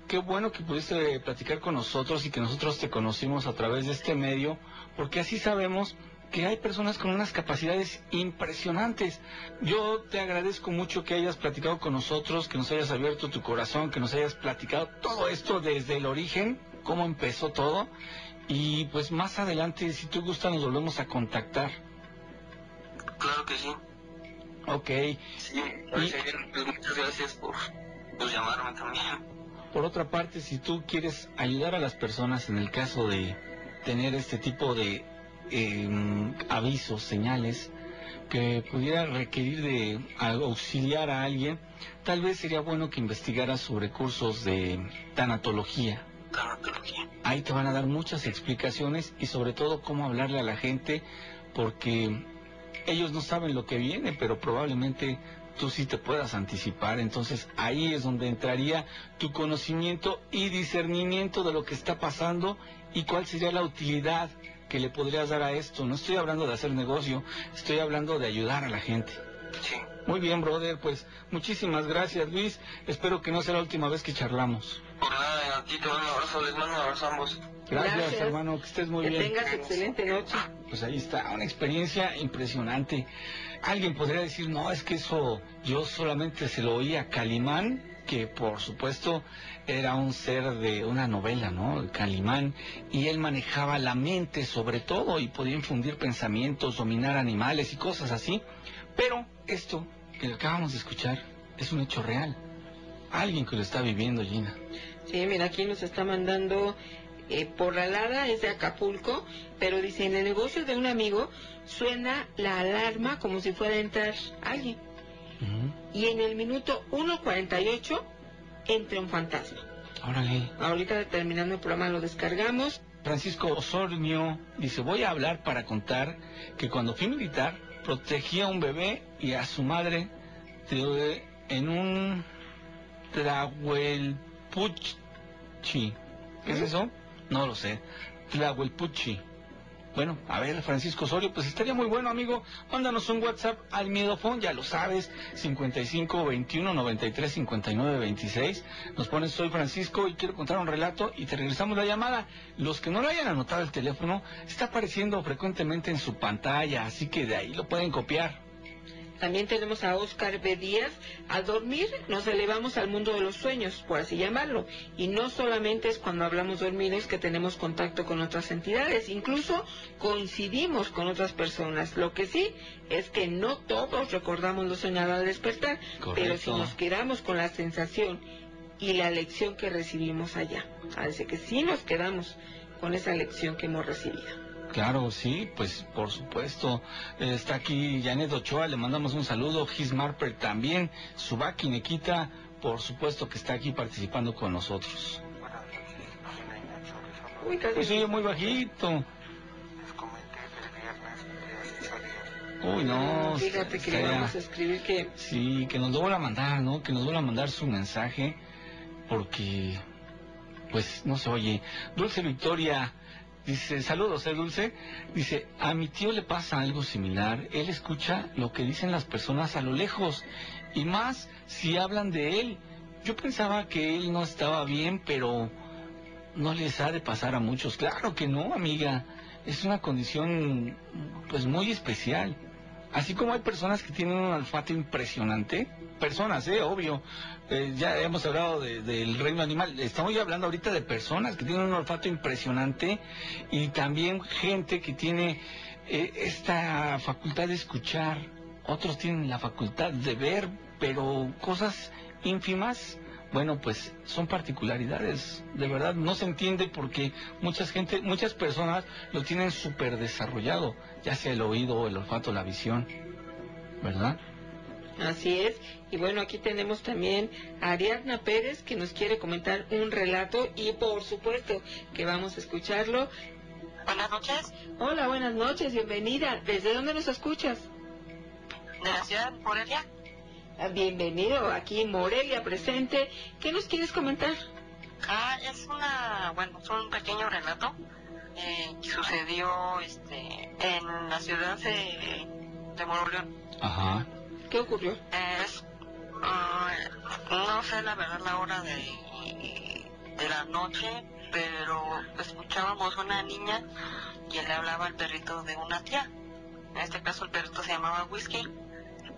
Speaker 7: Qué bueno que pudiste platicar con nosotros y que nosotros te conocimos a través de este medio, porque así sabemos que hay personas con unas capacidades impresionantes. Yo te agradezco mucho que hayas platicado con nosotros, que nos hayas abierto tu corazón, que nos hayas platicado todo esto desde el origen, cómo empezó todo. Y pues más adelante, si tú gustas, nos volvemos a contactar.
Speaker 12: Claro que sí.
Speaker 7: Ok.
Speaker 12: Sí, pues, muchas gracias por, por llamarme también.
Speaker 7: Por otra parte, si tú quieres ayudar a las personas en el caso de tener este tipo de eh, avisos, señales que pudiera requerir de auxiliar a alguien, tal vez sería bueno que investigara sobre cursos de tanatología.
Speaker 12: Tanatología.
Speaker 7: Ahí te van a dar muchas explicaciones y sobre todo cómo hablarle a la gente porque ellos no saben lo que viene, pero probablemente tú sí te puedas anticipar. Entonces ahí es donde entraría tu conocimiento y discernimiento de lo que está pasando y cuál sería la utilidad que le podrías dar a esto. No estoy hablando de hacer negocio, estoy hablando de ayudar a la gente.
Speaker 12: Sí.
Speaker 7: Muy bien, brother, pues muchísimas gracias, Luis. Espero que no sea la última vez que charlamos.
Speaker 12: Por nada, a ti te mando un abrazo, les mando un abrazo a ambos.
Speaker 7: Gracias,
Speaker 6: Gracias.
Speaker 7: hermano, que estés muy
Speaker 6: que
Speaker 7: bien.
Speaker 6: tengas excelente noche.
Speaker 7: Pues ahí está, una experiencia impresionante. Alguien podría decir, no, es que eso yo solamente se lo oí a Calimán, que por supuesto era un ser de una novela, ¿no? El Calimán, y él manejaba la mente sobre todo y podía infundir pensamientos, dominar animales y cosas así. Pero esto que acabamos de escuchar es un hecho real. Alguien que lo está viviendo, Gina.
Speaker 6: Sí, mira, aquí nos está mandando eh, por la Lada, es de Acapulco, pero dice, en el negocio de un amigo suena la alarma como si fuera a entrar alguien. Y en el minuto 1.48 entra un fantasma.
Speaker 7: Órale.
Speaker 6: Ahorita terminando el programa lo descargamos.
Speaker 7: Francisco Osornio dice, voy a hablar para contar que cuando fui militar protegía a un bebé y a su madre de- en un Tlahuelpuchi. ¿Qué es eso? No lo sé. Tlahuelpuchi. Bueno, a ver, Francisco Osorio, pues estaría muy bueno, amigo. Mándanos un WhatsApp al Miedofón, ya lo sabes, 55 21 93 59 26. Nos pones, soy Francisco y quiero contar un relato y te regresamos la llamada. Los que no lo hayan anotado el teléfono, está apareciendo frecuentemente en su pantalla, así que de ahí lo pueden copiar.
Speaker 6: También tenemos a Oscar B. Díaz. Al dormir nos elevamos al mundo de los sueños, por así llamarlo. Y no solamente es cuando hablamos dormidos que tenemos contacto con otras entidades, incluso coincidimos con otras personas. Lo que sí es que no todos recordamos lo soñado al despertar, pero si nos quedamos con la sensación y la lección que recibimos allá. Parece que sí nos quedamos con esa lección que hemos recibido.
Speaker 7: Claro, sí, pues por supuesto. Eh, está aquí Janet Ochoa, le mandamos un saludo. Gis Marper también. Subaki Nequita, por supuesto que está aquí participando con nosotros.
Speaker 6: Uy,
Speaker 7: Pues oye muy bajito. Uy, no.
Speaker 6: Fíjate que le vamos a escribir que
Speaker 7: Sí, que nos lo vuelva a mandar, ¿no? Que nos vuelva a mandar su mensaje, porque, pues, no se oye. Dulce Victoria dice, saludos, ¿eh, Dulce? Dice, a mi tío le pasa algo similar. Él escucha lo que dicen las personas a lo lejos, y más si hablan de él. Yo pensaba que él no estaba bien, pero no les ha de pasar a muchos. Claro que no, amiga. Es una condición, pues, muy especial. Así como hay personas que tienen un olfato impresionante, personas, eh, obvio, eh, ya hemos hablado de- del reino animal, estamos ya hablando ahorita de personas que tienen un olfato impresionante y también gente que tiene eh, esta facultad de escuchar, otros tienen la facultad de ver, pero cosas ínfimas, bueno, pues son particularidades, de verdad no se entiende porque muchas gente, muchas personas lo tienen súper desarrollado, ya sea el oído, el olfato, la visión, ¿verdad?
Speaker 6: Así es. Y bueno, aquí tenemos también a Ariadna Pérez que nos quiere comentar un relato y por supuesto que vamos a escucharlo.
Speaker 13: Buenas noches,
Speaker 6: Hola, buenas noches, bienvenida. ¿Desde dónde nos escuchas?
Speaker 13: de la ciudad de Morelia.
Speaker 6: Ah, Bienvenido aquí Morelia presente. ¿Qué nos quieres comentar?
Speaker 13: Ah, es una, bueno, es un pequeño relato eh, que sucedió este, en la ciudad de, de Moroleón.
Speaker 7: Ajá.
Speaker 6: ¿Qué ocurrió?
Speaker 13: Es, ah, no sé la verdad la hora de, de la noche, pero escuchábamos una niña que le hablaba al perrito de una tía. En este caso el perrito se llamaba Whisky.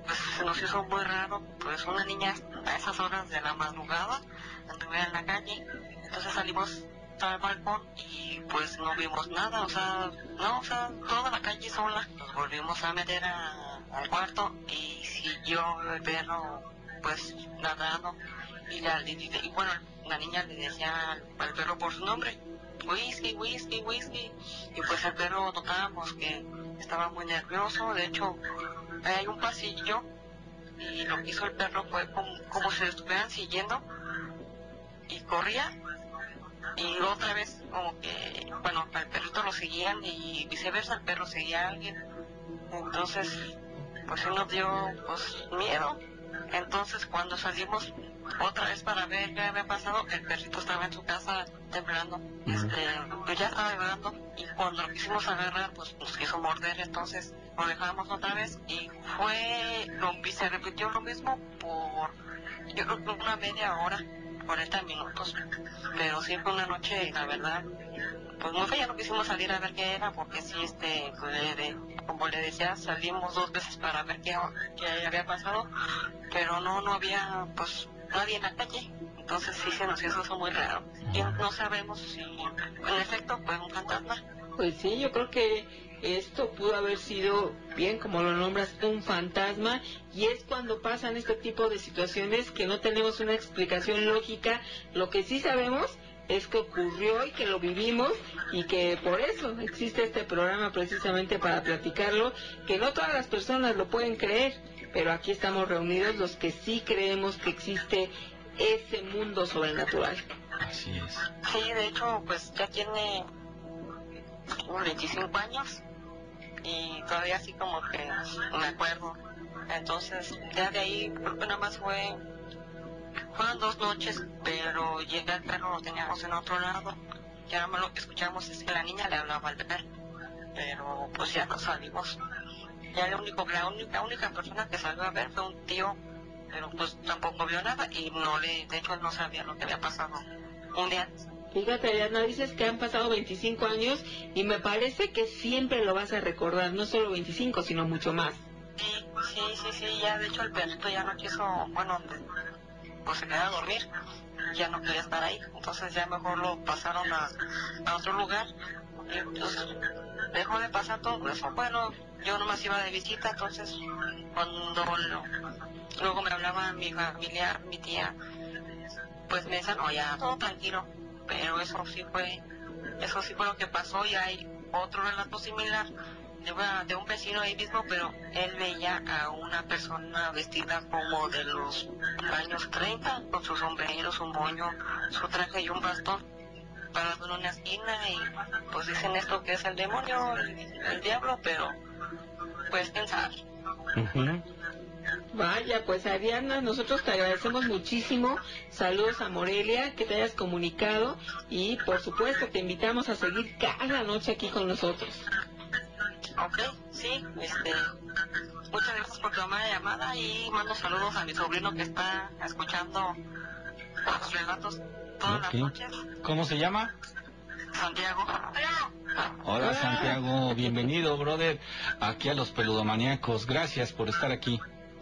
Speaker 13: Pues se nos hizo muy raro, pues una niña a esas horas de la madrugada anduviera en la calle. Entonces salimos al balcón y pues no vimos nada, o sea, no, o sea, toda la calle sola. Nos volvimos a meter a- al cuarto y siguió el perro pues nadando. Y, la, y, bueno, la niña le decía al, perro por su nombre, whisky, whisky, whisky, y y pues el perro notábamos que estaba muy nervioso, de hecho hay un pasillo y lo que hizo el perro fue como, como si lo estuvieran siguiendo y corría. Y otra vez como que, bueno, al perrito lo seguían y viceversa, el perro seguía a alguien. Entonces, pues sí nos dio pues miedo. Entonces cuando salimos otra vez para ver qué había pasado, el perrito estaba en su casa temblando, este, pues ya estaba llorando y cuando lo quisimos agarrar, pues nos quiso morder, entonces lo dejamos otra vez y fue, lo, se repitió lo mismo por, yo creo que una media hora, 40 minutos, pero siempre una noche, la verdad, pues muy fea, no quisimos salir a ver qué era, porque sí, este, pues, le- como le decía, salimos dos veces para ver qué, qué había pasado, pero no, no había, pues, nadie en la calle, entonces sí se nos hizo eso muy raro, y no sabemos si, en efecto, fue un fantasma.
Speaker 6: Pues sí, yo creo que esto pudo haber sido, bien como lo nombras, un fantasma y es cuando pasan este tipo de situaciones que no tenemos una explicación lógica. Lo que sí sabemos es que ocurrió y que lo vivimos y que por eso existe este programa precisamente para platicarlo, que no todas las personas lo pueden creer, pero aquí estamos reunidos los que sí creemos que existe ese mundo sobrenatural.
Speaker 7: Así es.
Speaker 13: Sí, de hecho, pues ya tiene unos 25 años y todavía así como que me acuerdo. Entonces, ya de ahí creo que nada más fue, fueron dos noches, pero llega el perro, lo teníamos en otro lado. Ya no lo que escuchamos es que la niña le hablaba al perro, pero pues ya no salimos. Ya el único, la única, la única persona que salió a ver fue un tío, pero pues tampoco vio nada y no le, de hecho no sabía lo que había pasado un día.
Speaker 6: Fíjate, Ariadna, dices que han pasado 25 años y me parece que siempre lo vas a recordar, no solo 25, sino mucho más.
Speaker 13: Sí, sí, sí, ya de hecho el perrito ya no quiso, bueno, pues se quedó a dormir, ya no quería estar ahí, entonces ya mejor lo pasaron a, a otro lugar, pues dejó de pasar todo eso, bueno, yo nomás iba de visita, entonces cuando luego me hablaba mi familiar, mi tía, pues me decían, no, ya, todo tranquilo, pero eso sí fue, eso sí fue lo que pasó y hay otro relato similar de, un vecino ahí mismo, pero él veía a una persona vestida como de los años 30, con su sombrero, su moño, su traje y un bastón, parado en una esquina y pues dicen esto que es el demonio, el, el diablo, pero pues pensar.
Speaker 6: Vaya, pues Ariana, nosotros te agradecemos muchísimo. Saludos a Morelia, que te hayas comunicado y por supuesto te invitamos a seguir cada noche aquí con nosotros.
Speaker 13: Ok, sí, este, muchas gracias por tomar la llamada y mando saludos a mi sobrino que está escuchando los relatos todas
Speaker 7: Ok.
Speaker 13: las noches.
Speaker 7: ¿Cómo se llama?
Speaker 13: Santiago.
Speaker 7: Hola Santiago, bienvenido, brother, aquí a los peludomaníacos. Gracias por estar aquí.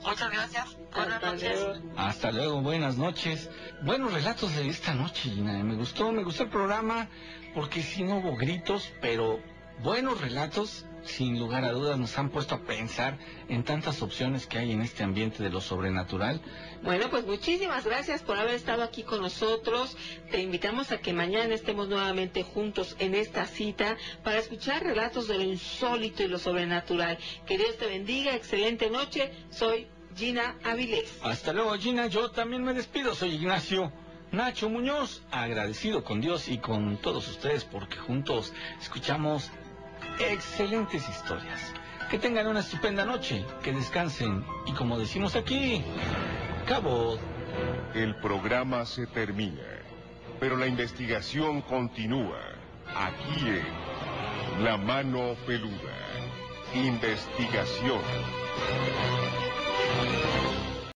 Speaker 13: Muchas gracias. Buenas
Speaker 6: Hasta
Speaker 13: noches.
Speaker 6: luego.
Speaker 7: Hasta luego, buenas noches. Buenos relatos de esta noche, Gina. Me gustó, me gustó el programa porque sí no hubo gritos, pero buenos relatos, sin lugar a dudas, nos han puesto a pensar en tantas opciones que hay en este ambiente de lo sobrenatural.
Speaker 6: Bueno, pues muchísimas gracias por haber estado aquí con nosotros. Te invitamos a que mañana estemos nuevamente juntos en esta cita para escuchar relatos de lo insólito y lo sobrenatural. Que Dios te bendiga, excelente noche. Soy Gina Avilés.
Speaker 7: Hasta luego, Gina. Yo también me despido. Soy Ignacio Nacho Muñoz, agradecido con Dios y con todos ustedes porque juntos escuchamos excelentes historias. Que tengan una estupenda noche, que descansen y como decimos aquí, cabo.
Speaker 10: El programa se termina, pero la investigación continúa. Aquí en La Mano Peluda. Investigación.